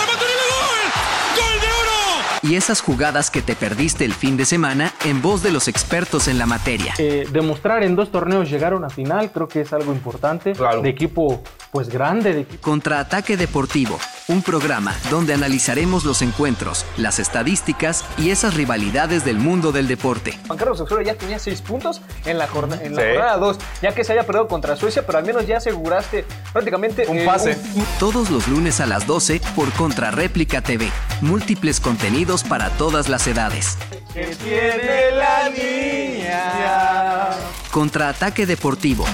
y esas jugadas que te perdiste el fin de semana en voz de los expertos en la materia. Eh, demostrar en dos torneos llegar a una final creo que es algo importante. Claro. De equipo pues grande. De... Contraataque Deportivo, un programa donde analizaremos los encuentros, las estadísticas y esas rivalidades del mundo del deporte. Juan Carlos Osorio ya tenía seis puntos en la, jornada, en la jornada 2, ya que se haya perdido contra Suecia, pero al menos ya aseguraste prácticamente un pase. Todos los lunes a las 12 por Contrarréplica TV. Múltiples contenidos para todas las edades. ¿Qué tiene la niña? Contraataque deportivo.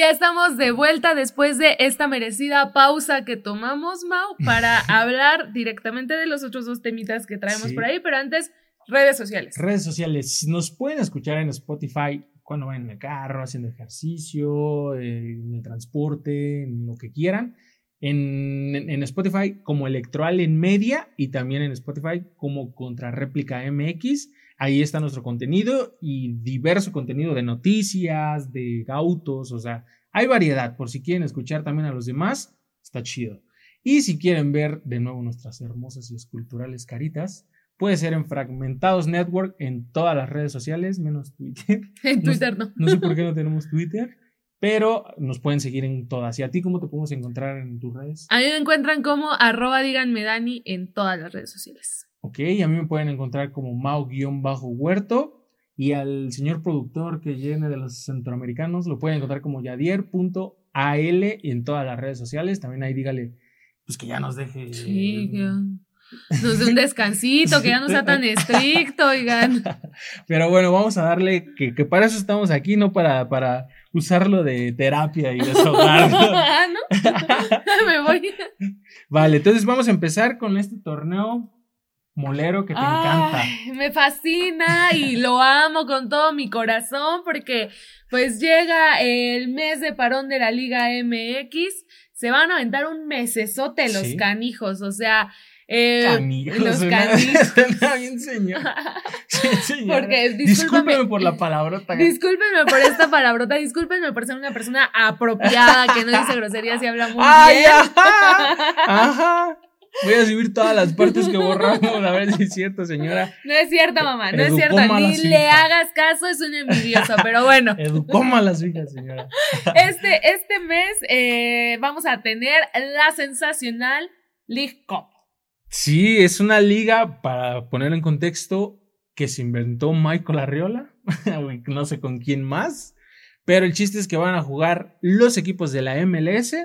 Ya estamos de vuelta después de esta merecida pausa que tomamos, Mau, para hablar directamente de los otros dos temitas que traemos por ahí, pero antes, redes sociales. Redes sociales. Nos pueden escuchar en Spotify cuando van en el carro, haciendo ejercicio, en el transporte, en lo que quieran en, Spotify como Electoral en Media y también en Spotify como Contrarréplica MX. Ahí está nuestro contenido y diverso contenido de noticias, de autos, o sea, hay variedad. Por si quieren escuchar también a los demás, está chido. Y si quieren ver de nuevo nuestras hermosas y esculturales caritas, puede ser en Fragmentados Network en todas las redes sociales, menos Twitter. En Twitter no. No sé por qué no tenemos Twitter. Pero nos pueden seguir en todas. ¿Y a ti cómo te podemos encontrar en tus redes? A mí me encuentran como arroba díganme Dani en todas las redes sociales. Ok, a mí me pueden encontrar como Mau-Huerto. Y al señor productor que llene de los centroamericanos lo pueden encontrar como yadier.al en todas las redes sociales. También ahí dígale, pues que ya nos deje. Sí, nos dé un descansito, que ya no sea tan estricto, oigan. Pero bueno, vamos a darle que, que para eso estamos aquí, no para, para usarlo de terapia y desahogarlo. ah, ¿no? Me voy. Vale, entonces vamos a empezar con este torneo molero que te encanta. Me fascina y lo amo con todo mi corazón porque pues llega el mes de parón de la Liga MX se van a aventar un mesesote los Sí. canijos, o sea, eh, Canijos, los suena- canijos. suena bien, señor. Sí, señora. Porque, discúlpame, Discúlpeme por la palabrota. Discúlpenme por esta palabrota, discúlpenme por ser una persona apropiada, que no dice groserías y habla muy ¡Ay, bien. ajá! Ajá. Voy a subir todas las partes que borramos a ver si es cierto, señora. No es cierto, mamá, no es cierto. Ni le hija. hagas caso, es un envidioso, pero bueno. Educó mal a las hijas, señora. Este, este mes eh, vamos a tener la sensacional League Cup. Sí, es una liga, para poner en contexto, que se inventó Michael Arriola. no sé con quién más. Pero el chiste es que van a jugar los equipos de la MLS,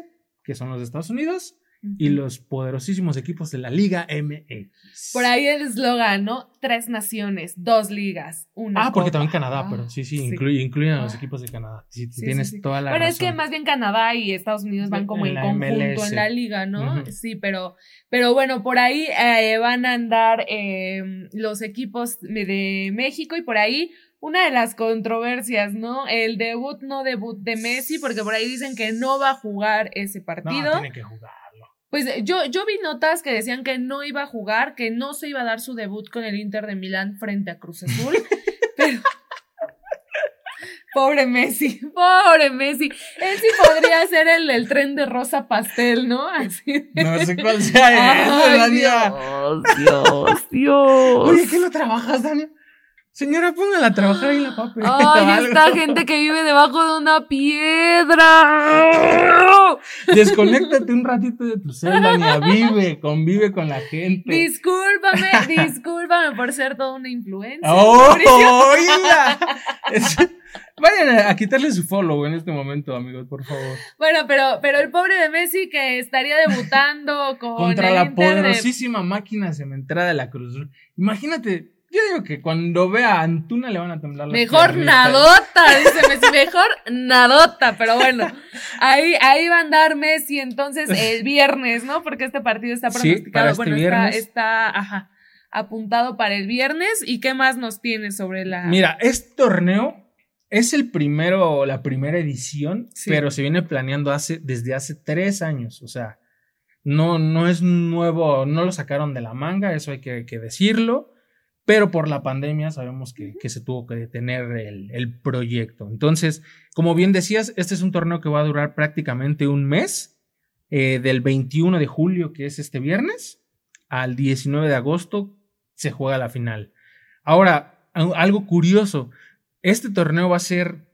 que son los de Estados Unidos, y los poderosísimos equipos de la Liga MX. Por ahí el eslogan, ¿no? Tres naciones, dos ligas, una Ah, porque copa. también Canadá, Ah, pero sí, sí, sí. incluye- incluyen a los Ah. equipos de Canadá. Sí, Sí, tienes sí, toda la Bueno, razón. es que más bien Canadá y Estados Unidos van como En en conjunto MLS. en la liga, ¿no? Ujú. Sí, pero, pero bueno, por ahí eh, van a andar eh, los equipos de- México y por ahí una de las controversias, ¿no? El debut, no debut de Messi, porque por ahí dicen que no va a jugar ese No, partido. tiene que jugarlo. Pues yo, yo vi notas que decían que no iba a jugar, que no se iba a dar su debut con el Inter de Milán frente a Cruz Azul, pero... Pobre Messi, pobre Messi. Él sí podría ser el del tren de rosa pastel, ¿no? Así. No sé cuál sea eso, Ay, Dania. Dios, Dios, Dios. Oye, ¿qué no trabajas, Dania? Señora, póngala a trabajar ahí en la papel. Ay, esta gente que vive debajo de una piedra. Desconéctate un ratito de tu celda. Vive, convive con la gente. Discúlpame, discúlpame por ser toda una influencia. ¡Oh, oiga! Es- Vayan a, a quitarle su follow en este momento, amigos, por favor. Bueno, pero, pero el pobre de Messi que estaría debutando con Contra la Inter de- poderosísima máquina cementera de la Cruz. Imagínate, yo digo que cuando vea a Antuna le van a temblar las Mejor piernitas. nadota, dice Messi, mejor nadota, pero bueno, ahí, ahí va a andar Messi entonces el viernes, ¿no? Porque este partido está Sí, pronosticado, para este bueno, está, viernes. está, ajá, apuntado para el viernes. ¿Y qué más nos tiene sobre la... Mira, este torneo es el primero, la primera edición, Sí. pero se viene planeando hace, desde hace tres años. O sea, no, no es nuevo, no lo sacaron de la manga, eso hay que, que decirlo. Pero por la pandemia sabemos que, que se tuvo que detener el, el proyecto. Entonces, como bien decías, este es un torneo que va a durar prácticamente un mes, eh, del 21 de julio, que es este viernes, al 19 de agosto se juega la final. Ahora, al- algo curioso, este torneo va a ser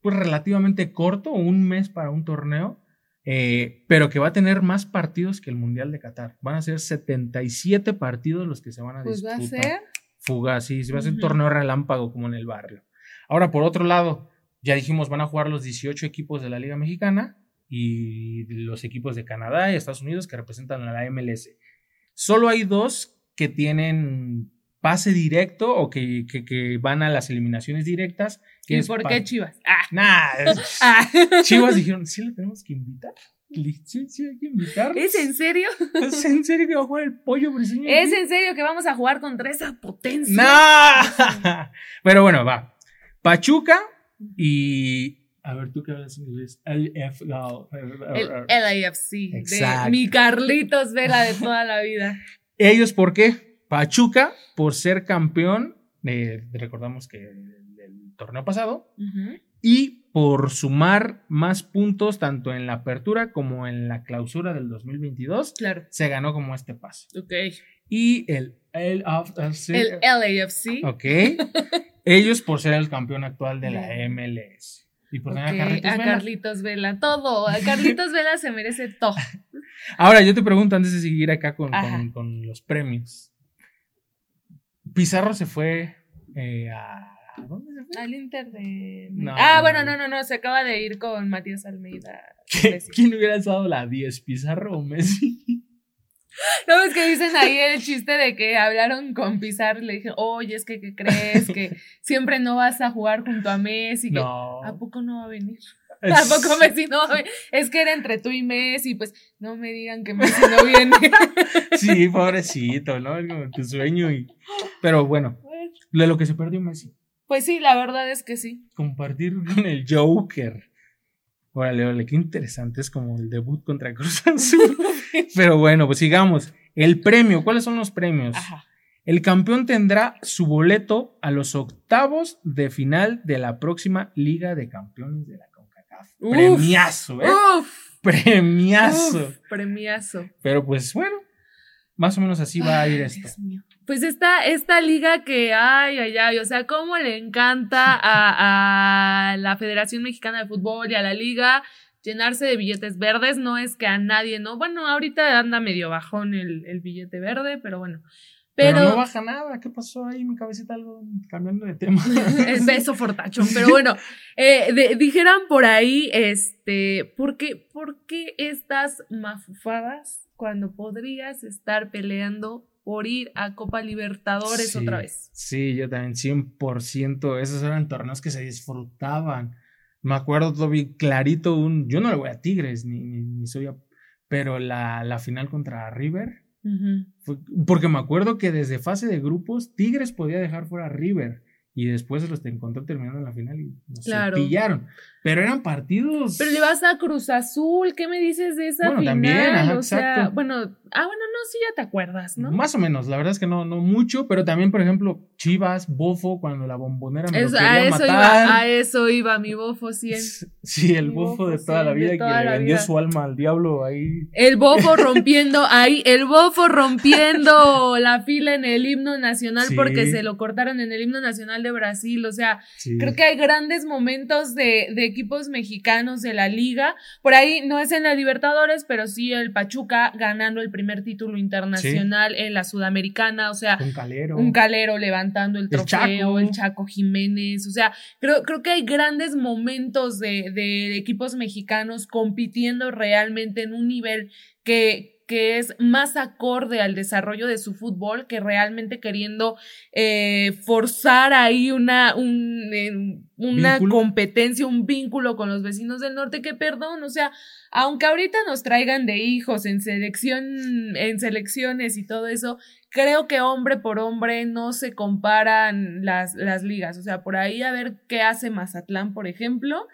pues, relativamente corto, un mes para un torneo, eh, pero que va a tener más partidos que el Mundial de Qatar. Van a ser 77 partidos los que se van a Pues va a disputar. ser... Fugaz, sí, sí, va a ser un torneo relámpago como en el barrio. Ahora, por otro lado, ya dijimos, van a jugar los 18 equipos de la Liga Mexicana y los equipos de Canadá y Estados Unidos que representan a la MLS. Solo hay dos que tienen pase directo o que, que- que van a las eliminaciones directas. que ¿Y es por qué Chivas? Ah, Nah, es- ah. Chivas dijeron, sí lo tenemos que invitar. Sí, hay que invitar. ¿Es en serio? ¿Es en serio que va a jugar el pollo briseño? ¿Es en serio que vamos a jugar contra esa potencia? ¡No! Pero bueno, va. Pachuca y. A ver, tú qué hablas inglés. LF. no, El LAFC, de mi Carlitos Vela de toda la vida. Ellos, ¿por qué? Pachuca, por ser campeón, eh, recordamos que del, del torneo pasado, y por sumar más puntos tanto en la apertura como en la clausura del 2022, Claro, se ganó como este pase. ok. Y el LFC. El LAFC. Ok. Ellos por ser el campeón actual de la. MLS. Y por tener a Carlitos a Vela. Carlitos Vela, todo. A Carlitos Vela se merece todo. Ahora, yo te pregunto antes de seguir acá con- con los premios. Pizarro se fue eh, a. ¿a ¿Dónde se fue? Al Inter de. No, ah, no, bueno, no. no, no. Se acaba de ir con Matías Almeida. ¿Qué- Messi. ¿Quién hubiera dado la 10? ¿Pizarro o Messi? No, es que dicen ahí el chiste de que hablaron con Pizarro y le dije, oye, es que, ¿qué crees? Que siempre no vas a jugar junto a Messi. que- No. ¿A poco no va a venir? Es- ¿A poco Messi no va a venir? Es que era entre tú y Messi, pues no me digan que Messi no viene. Sí, pobrecito, ¿no? Es como tu sueño y. Pero bueno, de lo que se perdió Messi. Pues sí, la verdad es que sí. Compartir con el Joker. Órale, órale, qué interesante. Es como el debut contra Cruz Azul. Pero bueno, pues sigamos. El premio, ¿cuáles son los premios? Ajá. El campeón tendrá su boleto a los octavos de final de la próxima Liga de Campeones de la CONCACAF. Uf. Premiazo, ¿eh? Uf, Premiazo. uf, premiazo. Pero pues bueno, más o menos así va a ir esto. Dios mío. Pues esta, esta liga que, ay, ay, ay, o sea, cómo le encanta a, a la Federación Mexicana de Fútbol y a la liga llenarse de billetes verdes, no es que a nadie, no, bueno, ahorita anda medio bajón el, el billete verde, pero bueno. Pero, Pero, no baja nada. ¿Qué pasó ahí? Mi cabecita algo cambiando de tema. es beso fortachón, pero bueno, eh, de- dijeran por ahí, este, ¿por qué, ¿por qué estas mafufadas cuando podrías estar peleando por ir a Copa Libertadores Sí, otra vez? Sí, yo también, 100%. Esos eran torneos que se disfrutaban. Me acuerdo todavía clarito un... Yo no le voy a Tigres, ni, ni, ni soy a... Pero la, la final contra River... Porque me acuerdo que desde fase de grupos, Tigres podía dejar fuera a River. Y después se los encontró terminando en la final y nos Claro. pillaron. Pero eran partidos... Pero le vas a Cruz Azul, ¿qué me dices de esa Bueno, final? también, ajá, o sea, exacto. bueno, ah, bueno, no, sí ya te acuerdas, ¿no? Más o menos, la verdad es que no, no mucho, pero también, por ejemplo, Chivas, Bofo, cuando la bombonera me Es- lo a eso matar. iba, a eso iba mi bofo 100. Sí, el bofo bofo, de toda sí, la vida toda que le vendió su alma al diablo ahí. El bofo rompiendo ahí, el bofo rompiendo la fila en el himno nacional Sí. porque se lo cortaron en el himno nacional de Brasil. O sea, Sí. creo que hay grandes momentos de, de equipos mexicanos de la liga. Por ahí no es en la Libertadores, pero sí el Pachuca ganando el primer título internacional en la Sudamericana. O sea, Un calero. un calero levantando el El trofeo, Chaco. el Chaco Jiménez, o sea, creo, creo que hay grandes momentos de, de equipos mexicanos compitiendo realmente en un nivel que, que es más acorde al desarrollo de su fútbol que realmente queriendo eh, forzar ahí una, un, eh, una ¿Vínculo? competencia, un vínculo con los vecinos del norte, que perdón, o sea, aunque ahorita nos traigan de hijos en selección, en selecciones y todo eso, creo que hombre por hombre no se comparan las, las ligas. O sea, por ahí a ver qué hace Mazatlán, por ejemplo.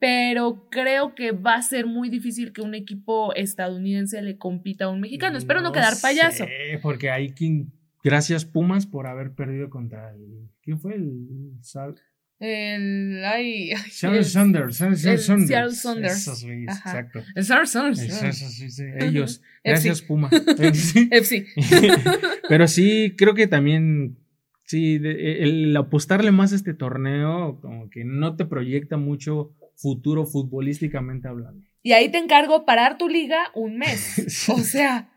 Pero creo que va a ser muy difícil que un equipo estadounidense le compita a un mexicano. Espero no quedar payaso. porque hay quien. Gracias, Pumas, por haber perdido contra el. ¿Quién fue? El. Sal- El, ay, Seattle el- Saunders. El Saunders. Seattle Saunders. Esos exacto. el Sounders. Eso, eso, sí, sí, ellos. Gracias, Puma. FC. Pero sí, creo que también, sí, el apostarle más a este torneo, como que no te proyecta mucho futuro futbolísticamente hablando. Y ahí te encargo parar tu liga un mes. O sea,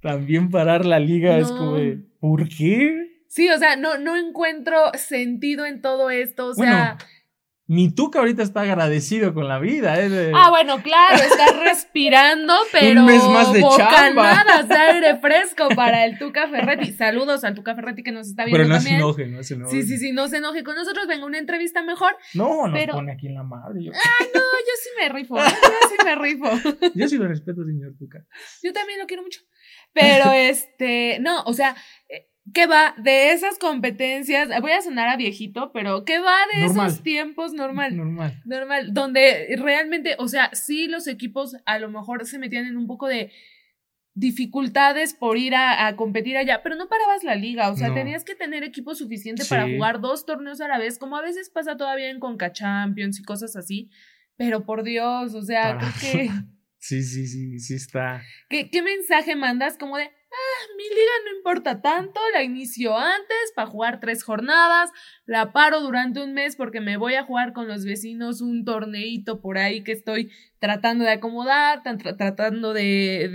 También parar la liga es No. como de, ¿por qué? sí, o sea, no, no encuentro sentido en todo esto. O sea. Bueno, mi Tuca ahorita está agradecido con la vida, ¿eh? De- Ah, bueno, claro, está respirando, pero mes más de chamba. bocanadas de aire fresco para el Tuca Ferretti. Saludos al Tuca Ferretti que nos está viendo pero no se enoje, no se enoje. Sí, sí, sí, no se enoje con nosotros, venga una entrevista mejor. No, nos Pero- pone aquí en la madre. Yo, No, yo sí me rifo, yo sí me rifo. yo sí lo respeto, señor Tuca. Yo también lo quiero mucho. Pero este, no, o sea, eh, ¿qué va de esas competencias? Voy a sonar a viejito, pero ¿qué va de Normal. esos tiempos normal? Normal. Normal, donde realmente, o sea, sí los equipos a lo mejor se metían en un poco de dificultades por ir a, a competir allá, pero no parabas la liga, o sea, No. tenías que tener equipo suficiente para jugar dos torneos a la vez, como a veces pasa todavía en Conca Champions y cosas así, pero por Dios, o sea, Para- creo que... Sí, sí, sí, sí está. ¿Qué, qué mensaje mandas? Como de, ah, mi liga no importa tanto, la inicio antes para jugar tres jornadas, la paro durante un mes porque me voy a jugar con los vecinos un torneito por ahí que estoy tratando de acomodar, tan- tra- tratando de,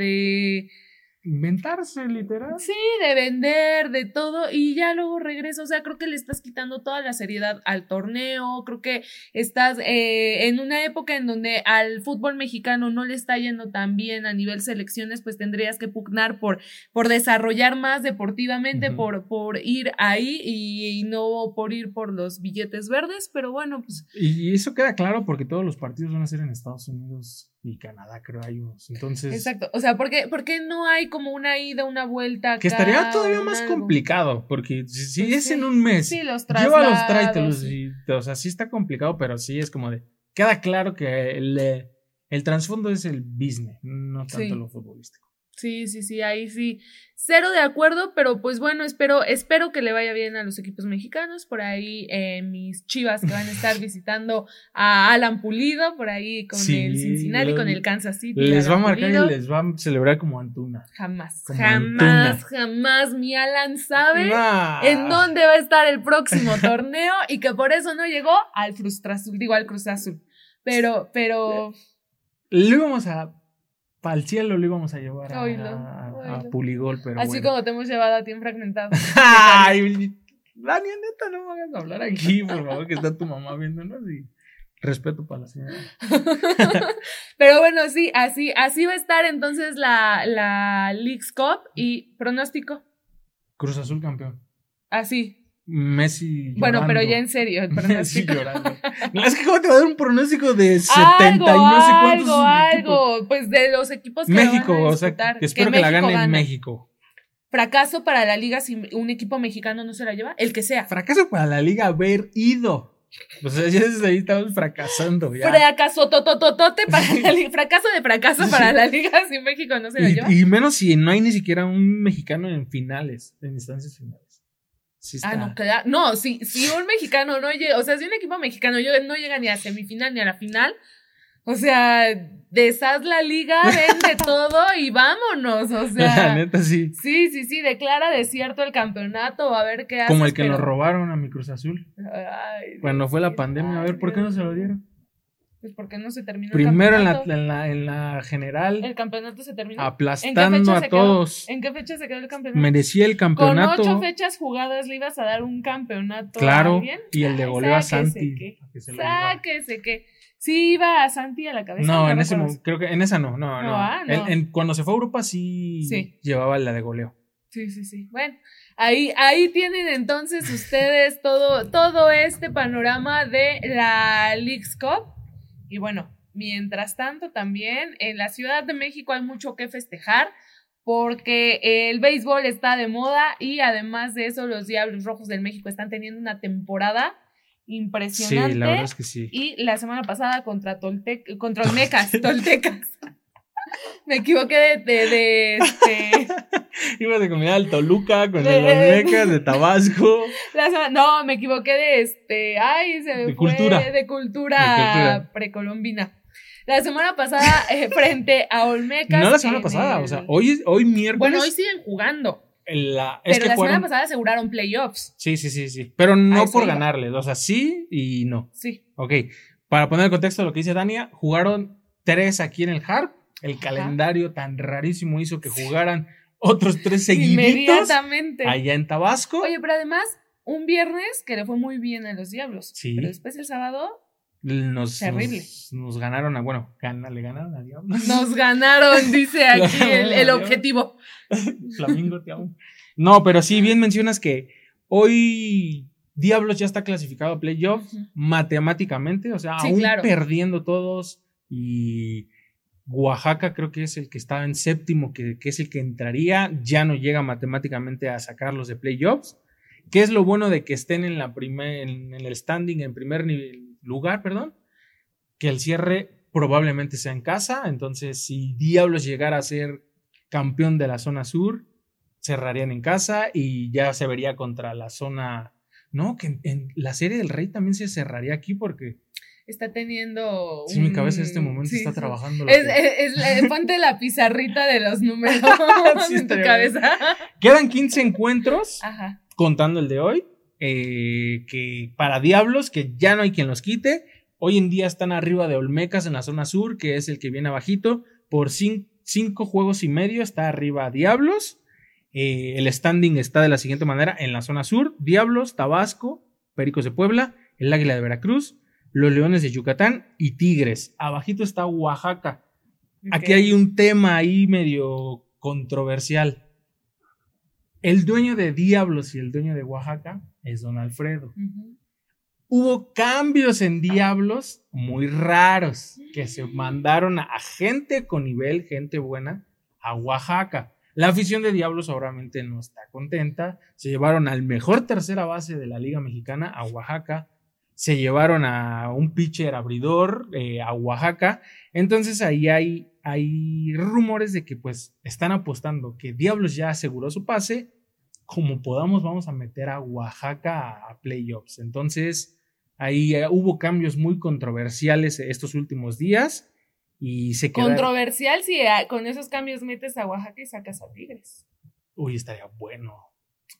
Inventarse, literal. sí, de vender, de todo, y ya luego regreso. O sea, creo que le estás quitando toda la seriedad al torneo, creo que estás eh, en una época en donde al fútbol mexicano no le está yendo tan bien a nivel selecciones, pues tendrías que pugnar por, por desarrollar más deportivamente, por, por ir ahí y, y no por ir por los billetes verdes, pero bueno, pues Y, y eso queda claro porque todos los partidos van a ser en Estados Unidos y Canadá, creo, hay unos. Entonces, exacto. O sea, ¿por qué, por qué no hay como una ida, una vuelta? que estaría todavía más algo? complicado, porque si, si Pues es sí. en un mes, Sí, los llévalos, tráetelos. Y, o sea, sí está complicado, pero sí es como de, queda claro que el, el trasfondo es el business, no tanto Sí. lo futbolístico. Sí, sí, sí, ahí sí. Cero de acuerdo, pero pues bueno, espero, espero que le vaya bien a los equipos mexicanos. Por ahí eh, mis chivas que van a estar visitando a Alan Pulido, por ahí con Sí, el Cincinnati, con el Kansas City. Les va a marcar Pulido. y les va a celebrar como Antuna. Jamás, como jamás, Antuna. jamás mi Alan sabe Nah. en dónde va a estar el próximo torneo y que por eso no llegó al Frustra Azul, digo al Cruz Azul. Pero, pero, Lo íbamos a. Para el cielo lo íbamos a llevar a. Puligol, pero. así bueno. como te hemos llevado a ti en fragmentado. Ay, Dani, neta, no me hagas hablar aquí, por favor, que está tu mamá viéndonos y respeto para la señora. Pero bueno, sí, así, así va a estar entonces la, la Leagues Cup y pronóstico. Cruz Azul campeón. Así. Messi. Bueno, pero llorando. ya en serio, el Messi llorando. No, es que cómo te va a dar un pronóstico de 70 algo, y no sé cuántos algo, equipos? algo. Pues de los equipos que México, van a o sea, que espero que, la gane gana. México. Fracaso para la liga si un equipo mexicano no se la lleva, el que sea. Fracaso para la liga haber ido. O sea, ya desde ahí estamos fracasando. Ya. Fracaso totototote para la liga. Fracaso de fracaso para la liga si México no se la lleva. y, y menos si no hay ni siquiera un mexicano en finales, en instancias finales. Sí Ah, no, claro. No, si, si un mexicano no llega, o sea, si un equipo mexicano no llega ni a semifinal ni a la final, o sea, deshaz la liga, vende todo y vámonos. O la sea, neta, sí. sí, sí, sí, declara desierto el campeonato, a ver qué hace. Como el que nos robaron a mi Cruz Azul. Ay, Cuando fue la pandemia, a ver, ¿por qué no se lo dieron? Pues porque no se terminó Primero el en la, campeonato. en la, en la general, El campeonato se terminó. ¿En qué aplastando a quedó? todos. ¿En qué fecha se quedó el campeonato? Merecía el Con campeonato. ocho fechas jugadas le ibas a dar un campeonato a Claro, alguien. y el de goleo a Santi. que- que se. Sáquese que. Sí, iba a Santi a la cabeza. No, en ese momento, creo que en esa no, no, No, no. ah, no. En- en- cuando se fue a Europa sí, Sí. llevaba la de goleo. Sí, sí, sí. Bueno, ahí, ahí tienen entonces ustedes todo, todo este panorama de la Leagues Cup. Y bueno, mientras tanto también en la Ciudad de México hay mucho que festejar porque el béisbol está de moda y además de eso los Diablos Rojos del México están teniendo una temporada Sí, impresionante. la verdad es que sí. Y la semana pasada contra Toltec, contra Olmecas, Toltecas. Me equivoqué de, de, de, este, Iba de comida al Toluca con De- el Olmecas de Tabasco. no, me equivoqué de este, ay, se me De fue cultura. de cultura, precolombina. La semana pasada eh, frente a Olmecas. No la semana pasada, el- o sea, hoy, hoy miércoles. Bueno, hoy siguen jugando, la, es pero que la jugaron- semana pasada aseguraron playoffs. Sí, sí, sí, sí. Pero no eso por ganarles. O sea, sí y no. Sí. Ok. Para poner el contexto de lo que dice Dania, jugaron tres aquí en el Harp. El calendario tan rarísimo hizo que jugaran otros tres seguiditos Inmediatamente. allá en Tabasco. Oye, pero además, un viernes que le fue muy bien a los Diablos. Sí. Pero después el sábado nos, Terrible. Nos, nos ganaron a, bueno, gana, le ganaron a Diablos. nos ganaron, dice aquí el, el objetivo. Flamingo, te amo. No, pero sí, bien mencionas que hoy Diablos ya está clasificado a playoff matemáticamente, o sea, Sí, aún claro. perdiendo todos y Oaxaca creo que es el que estaba en séptimo, que, es el que entraría, ya no llega matemáticamente a sacarlos de playoffs. ¿Qué es lo bueno de que estén en, la en, el standing, en primer lugar, perdón? Que el cierre probablemente sea en casa, entonces si Diablos llegara a ser campeón de la zona sur, cerrarían en casa y ya se vería contra la zona... No, que en la serie del Rey también se cerraría aquí porque Está teniendo. sí, mi un- cabeza en este momento sí, está trabajando. Es, es- es- ponte la pizarrita de los números Sí, en tu cabeza. Quedan 15 encuentros, Ajá. contando el de hoy, eh, que para Diablos, que ya no hay quien los quite. Hoy en día están arriba de Olmecas en la zona sur, que es el que viene abajito. Por cin- cinco juegos y medio está arriba Diablos. Eh, el standing está de la siguiente manera en la zona sur. Diablos, Tabasco, Pericos de Puebla, el Águila de Veracruz, los Leones de Yucatán y Tigres. Abajito está Oaxaca. Aquí hay un tema ahí medio controversial. El dueño de Diablos y el dueño de Oaxaca es don Alfredo. Hubo cambios en Diablos muy raros que se mandaron a gente con nivel, gente buena, a Oaxaca. La afición de Diablos obviamente no está contenta. Se llevaron al mejor tercera base de la Liga Mexicana a Oaxaca. Se llevaron a un pitcher abridor eh, a Oaxaca. Entonces ahí hay, hay rumores de que pues están apostando que Diablos ya aseguró su pase. Como podamos, vamos a meter a Oaxaca a playoffs. Entonces ahí eh, hubo cambios muy controversiales estos últimos días. Y se quedaron- Controversial si ah, con esos cambios metes a Oaxaca y sacas a Tigres. Uy, estaría bueno.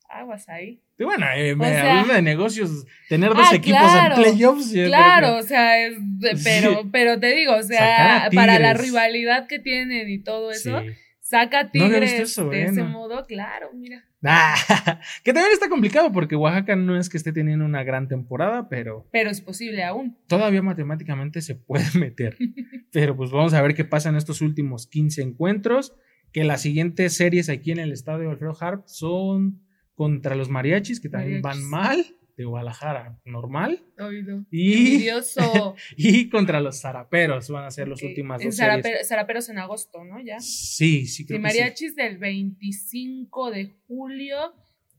Aguas ahí. Y bueno, eh, me- sea- de negocios, tener dos Ah, equipos claro, en playoffs. Claro, que- o sea, es de- pero, Sí. pero te digo, o sea, para la rivalidad que tienen y todo eso, Sí. saca a Tigres eso, de eh, ese no. modo, claro, mira. Ah, que también está complicado porque Oaxaca no es que esté teniendo una gran temporada, pero Pero es posible aún. todavía matemáticamente se puede meter. Pero pues vamos a ver qué pasa en estos últimos 15 encuentros. Que las siguientes series aquí en el estadio Alfredo Harp son contra los mariachis, que también Mariachis. van mal, de Guadalajara, normal. Oído. Y, y contra los zaraperos van a ser las Ok. últimas En dos series. Zarape- Zaraperos en agosto, ¿no? Ya. Sí, sí, Sí, creo que sí. mariachis del 25 de julio.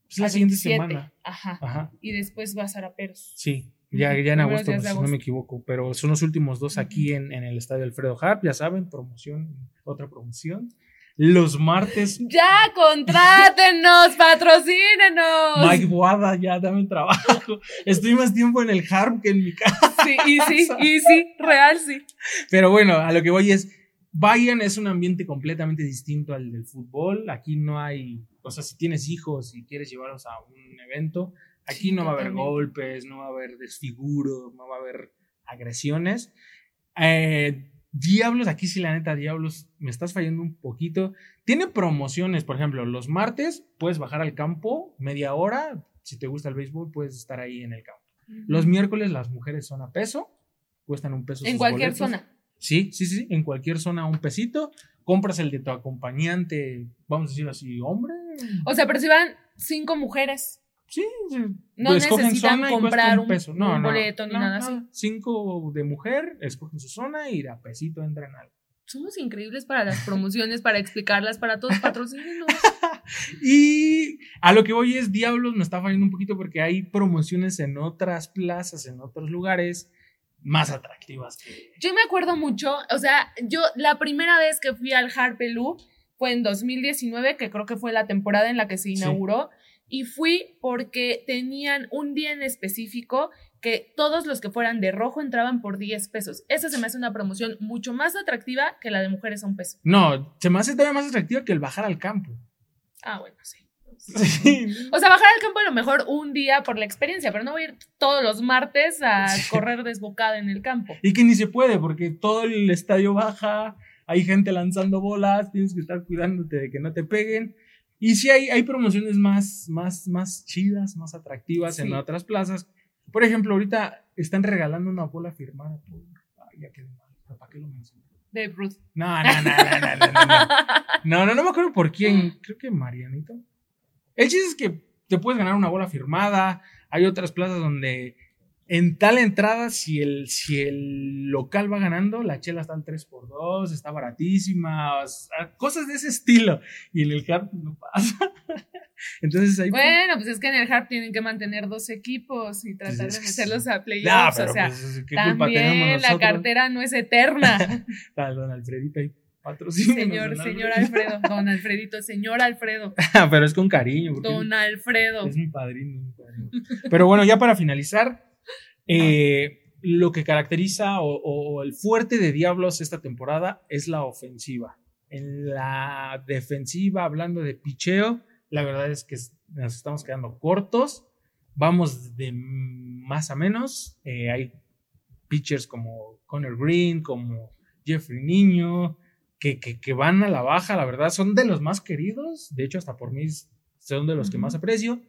Es la siguiente 27. semana. Ajá. Ajá. Y después va a Zaraperos. Sí, ya, ya en agosto, días pues, de si no agosto. me equivoco. Pero son los últimos dos aquí en, en el estadio Alfredo Harp, ya saben, promoción, otra promoción. Los martes, Ya, contrátenos, patrocínenos. Mike Wada, ya dame trabajo. Estoy más tiempo en el Harp que en mi casa. Sí, y sí, y sí, real sí. Pero bueno, a lo que voy es, Bayern es un ambiente completamente distinto al del fútbol. Aquí no hay, o sea, si tienes hijos y quieres llevarlos a un evento, aquí Sí, no va a haber golpes, no va a haber desfiguros, no va a haber agresiones. Eh, Diablos, aquí sí la neta, Diablos, me estás fallando un poquito. Tiene promociones, por ejemplo, los martes puedes bajar al campo media hora. Si te gusta el béisbol, puedes estar ahí en el campo. Los miércoles las mujeres son a peso, cuestan un peso. En sus cualquier boletos. zona. Sí, sí, sí, en cualquier zona un pesito. Compras el de tu acompañante, vamos a decir así, hombre. O sea, pero si van cinco mujeres, Sí, sí. no Pues escogen necesitan zona comprar un, peso. No, un no, boleto ni no, nada no. así. Cinco de mujer, escogen su zona y a pesito entran al. Somos increíbles para las promociones, para explicarlas, para todos patrocínenos. Y a lo que voy es, Diablos me está fallando un poquito porque hay promociones en otras plazas, en otros lugares más atractivas. que- Yo me acuerdo mucho, o sea, yo la primera vez que fui al Harpelú fue en 2019, que creo que fue la temporada en la que se inauguró, y fui porque tenían un día en específico que todos los que fueran de rojo entraban por 10 pesos. Esa se me hace una promoción mucho más atractiva que la de mujeres a un peso. No, se me hace todavía más atractiva que el bajar al campo. Ah, bueno, sí. Sí. O sea, bajar al campo a lo mejor un día por la experiencia, pero no voy a ir todos los martes a Sí. correr desbocada en el campo. Y que ni se puede, porque todo el estadio baja, hay gente lanzando bolas, tienes que estar cuidándote de que no te peguen. Y sí hay, hay promociones más, más, más chidas, más atractivas en otras plazas. Por ejemplo, ahorita están regalando una bola firmada por... Ay, ya quedé mal, ¿para qué lo menciono? De. No, no, no, no, no, no, no, no. No, no, no me acuerdo por quién. Creo que Marianito. El chiste es que te puedes ganar una bola firmada. Hay otras plazas donde en tal entrada, si el, si el local va ganando, la chela está al 3x2, está baratísima, o sea, cosas de ese estilo. Y en el Harp no pasa. Entonces ahí. Bueno, pues es que en el Harp tienen que mantener dos equipos y tratar de meterlos a Nah, playoffs. pero o sea, pues, ¿qué culpa tenemos también la cartera no es eterna. Don Alfredito ahí. señor, señor Alfredo. Don Alfredito, señor Alfredo. pero es con cariño. Don Alfredo. Es mi padrino, mi padrino. Pero bueno, ya para finalizar, eh, lo que caracteriza o, el fuerte de Diablos esta temporada es la ofensiva. En la defensiva, hablando de picheo, la verdad es que nos estamos quedando cortos. Vamos de más a menos. Eh, hay pitchers como Connor Green, como Jeffrey Niño, que, que, que van a la baja, la verdad, son de los más queridos. De hecho, hasta por mí son de los que más aprecio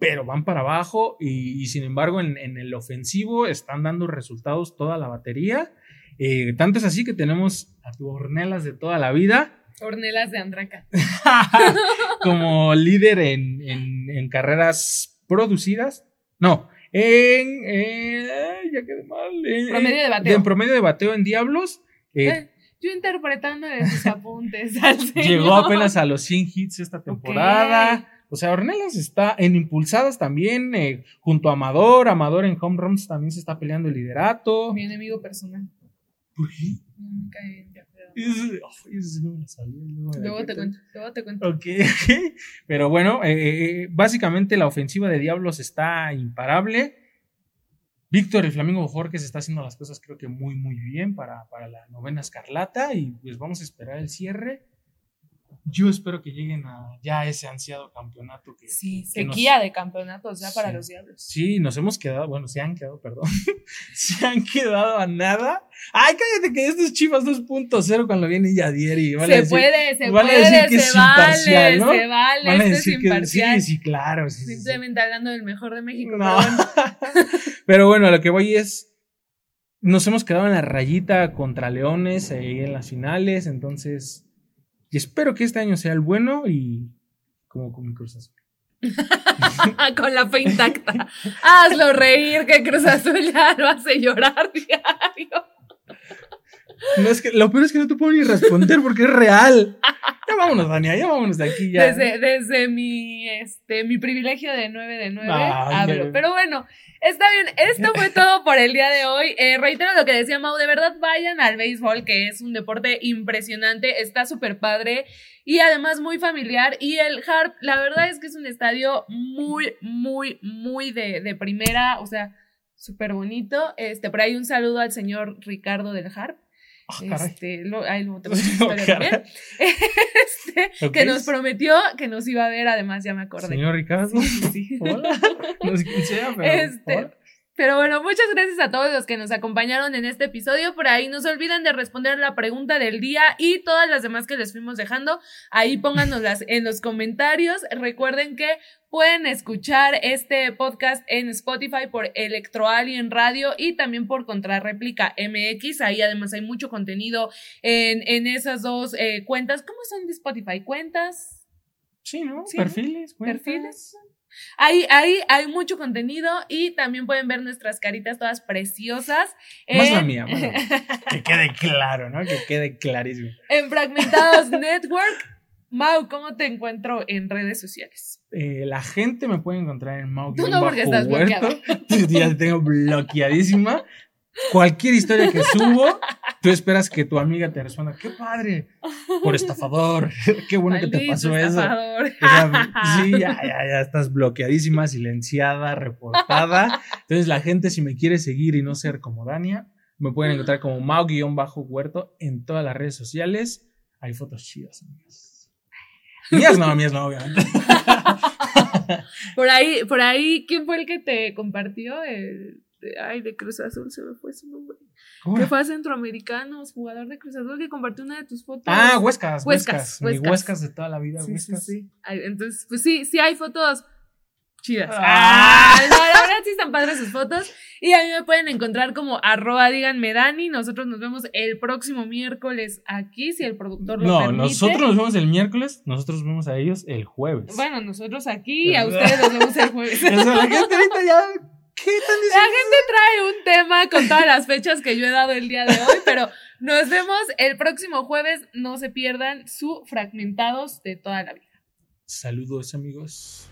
pero van para abajo y, y sin embargo en, en el ofensivo están dando resultados toda la batería. Eh, tanto es así que tenemos a tu Ornelas de toda la vida Hornelas de Andraca. como líder en, en- en carreras producidas. No, en... eh, ya quedé mal. en- Promedio de bateo. En promedio de bateo en Diablos. eh, Eh, yo interpretando de sus apuntes al señor. Llegó apenas a los 100 hits esta temporada. O sea, Ornelas está en impulsadas también, eh, junto a Amador. Amador en home runs también se está peleando el liderato. Mi enemigo personal. ¿Por qué? Me la Luego te cuento. luego te cuento. Ok, ok. Pero bueno, eh, eh, básicamente la ofensiva de Diablos está imparable. Víctor, el Flamingo Jorge, se está haciendo las cosas creo que muy, muy bien para, para la novena escarlata y pues vamos a esperar el cierre. Yo espero que lleguen a ya ese ansiado campeonato que, Sí, nos- sequía de campeonatos ya para Sí. los diablos. Sí, nos hemos quedado, bueno, se han quedado, perdón, se han quedado a nada. Ay, cállate que esto es Chivas 2.0 cuando viene Yadier y van a Se decir- puede, se van a puede, decir que se es vale, imparcial, ¿no? se vale, van a esto es decir que imparcial. sí, sí, claro. sí, sí, sí. Simplemente hablando del mejor de México. No. pero bueno. Pero bueno, a lo que voy es. Nos hemos quedado en la rayita contra Leones ahí en las finales. Entonces. Y espero que este año sea el bueno y. Como con mi Cruz Azul. Con la fe intacta. Hazlo reír, que Cruz Azul ya lo hace llorar diario. No, es que, lo peor es que no te puedo ni responder porque es real. Ya vámonos, Dania, ya vámonos de aquí ya. Desde, desde mi, este, mi privilegio de 9 de 9 Ay, hablo. Pero bueno, está bien. Esto fue todo por el día de hoy. Eh, reitero lo que decía Mau. De verdad, vayan al béisbol, que es un deporte impresionante. Está súper padre y además muy familiar. Y el Harp, la verdad es que es un estadio muy, muy, muy de, de primera. O sea, súper bonito. Este, por ahí un saludo al señor Ricardo del Harp. Ah. Este, lo, ahí lo tengo Oh, también. Este, que nos prometió que nos iba a ver, además ya me acordé. Señor Ricardo. Sí, sí, sí. Hola. No sé quién sea, pero. Este, hola. Pero bueno, muchas gracias a todos los que nos acompañaron en este episodio. Por ahí no se olviden de responder la pregunta del día y todas las demás que les fuimos dejando. Ahí pónganoslas en los comentarios. Recuerden que pueden escuchar este podcast en Spotify por Electro Alien Radio y también por Contrarréplica MX. Ahí además hay mucho contenido en, en esas dos eh, cuentas. ¿Cómo son de Spotify? ¿Cuentas? Sí, ¿no? Perfiles, cuentas. perfiles. Ahí, ahí hay mucho contenido y también pueden ver nuestras caritas todas preciosas. Más en- la mía, mía. Que quede claro, ¿no? Que quede clarísimo. en Fragmentados Network. Mau, ¿cómo te encuentro en redes sociales? Eh, la gente me puede encontrar en Mau. Tú no, porque estás ya te tengo bloqueadísima. Cualquier historia que subo, tú esperas que tu amiga te responda, qué padre, por estafador, qué bueno que te Maldito pasó eso. estafador. O sea, sí, ya, ya, ya estás bloqueadísima, silenciada, reportada. Entonces la gente si me quiere seguir y no ser como Dania, me pueden encontrar como Mau-Huerto en todas las redes sociales. Hay fotos chidas, amigas. Mías no, mías no, obviamente. Por ahí, por ahí, ¿quién fue el que te compartió? El, de- ay, de Cruz Azul, se me fue su nombre. ¿Cómo Que fue a Centroamericanos, jugador de Cruz Azul, que compartió una de tus fotos. Ah, Huescas, Huescas, Huescas. Mi Huescas. Huescas de toda la vida, Sí, sí, Huescas. sí. Ay, entonces, pues sí, sí hay fotos chidas. Ah. Ah, no, la verdad sí están padres sus fotos. Y a mí me pueden encontrar como arroba díganme Dani. Nosotros nos vemos el próximo miércoles aquí, si el productor lo No, permite. nosotros nos vemos el miércoles, nosotros nos vemos a ellos el jueves. Bueno, nosotros aquí y a ustedes nos vemos el jueves. La gente ahorita ya. ¿Qué están La diciendo? gente trae un tema con todas las fechas que yo he dado el día de hoy, pero nos vemos el próximo jueves. No se pierdan su fragmentados de toda la vida. Saludos, amigos.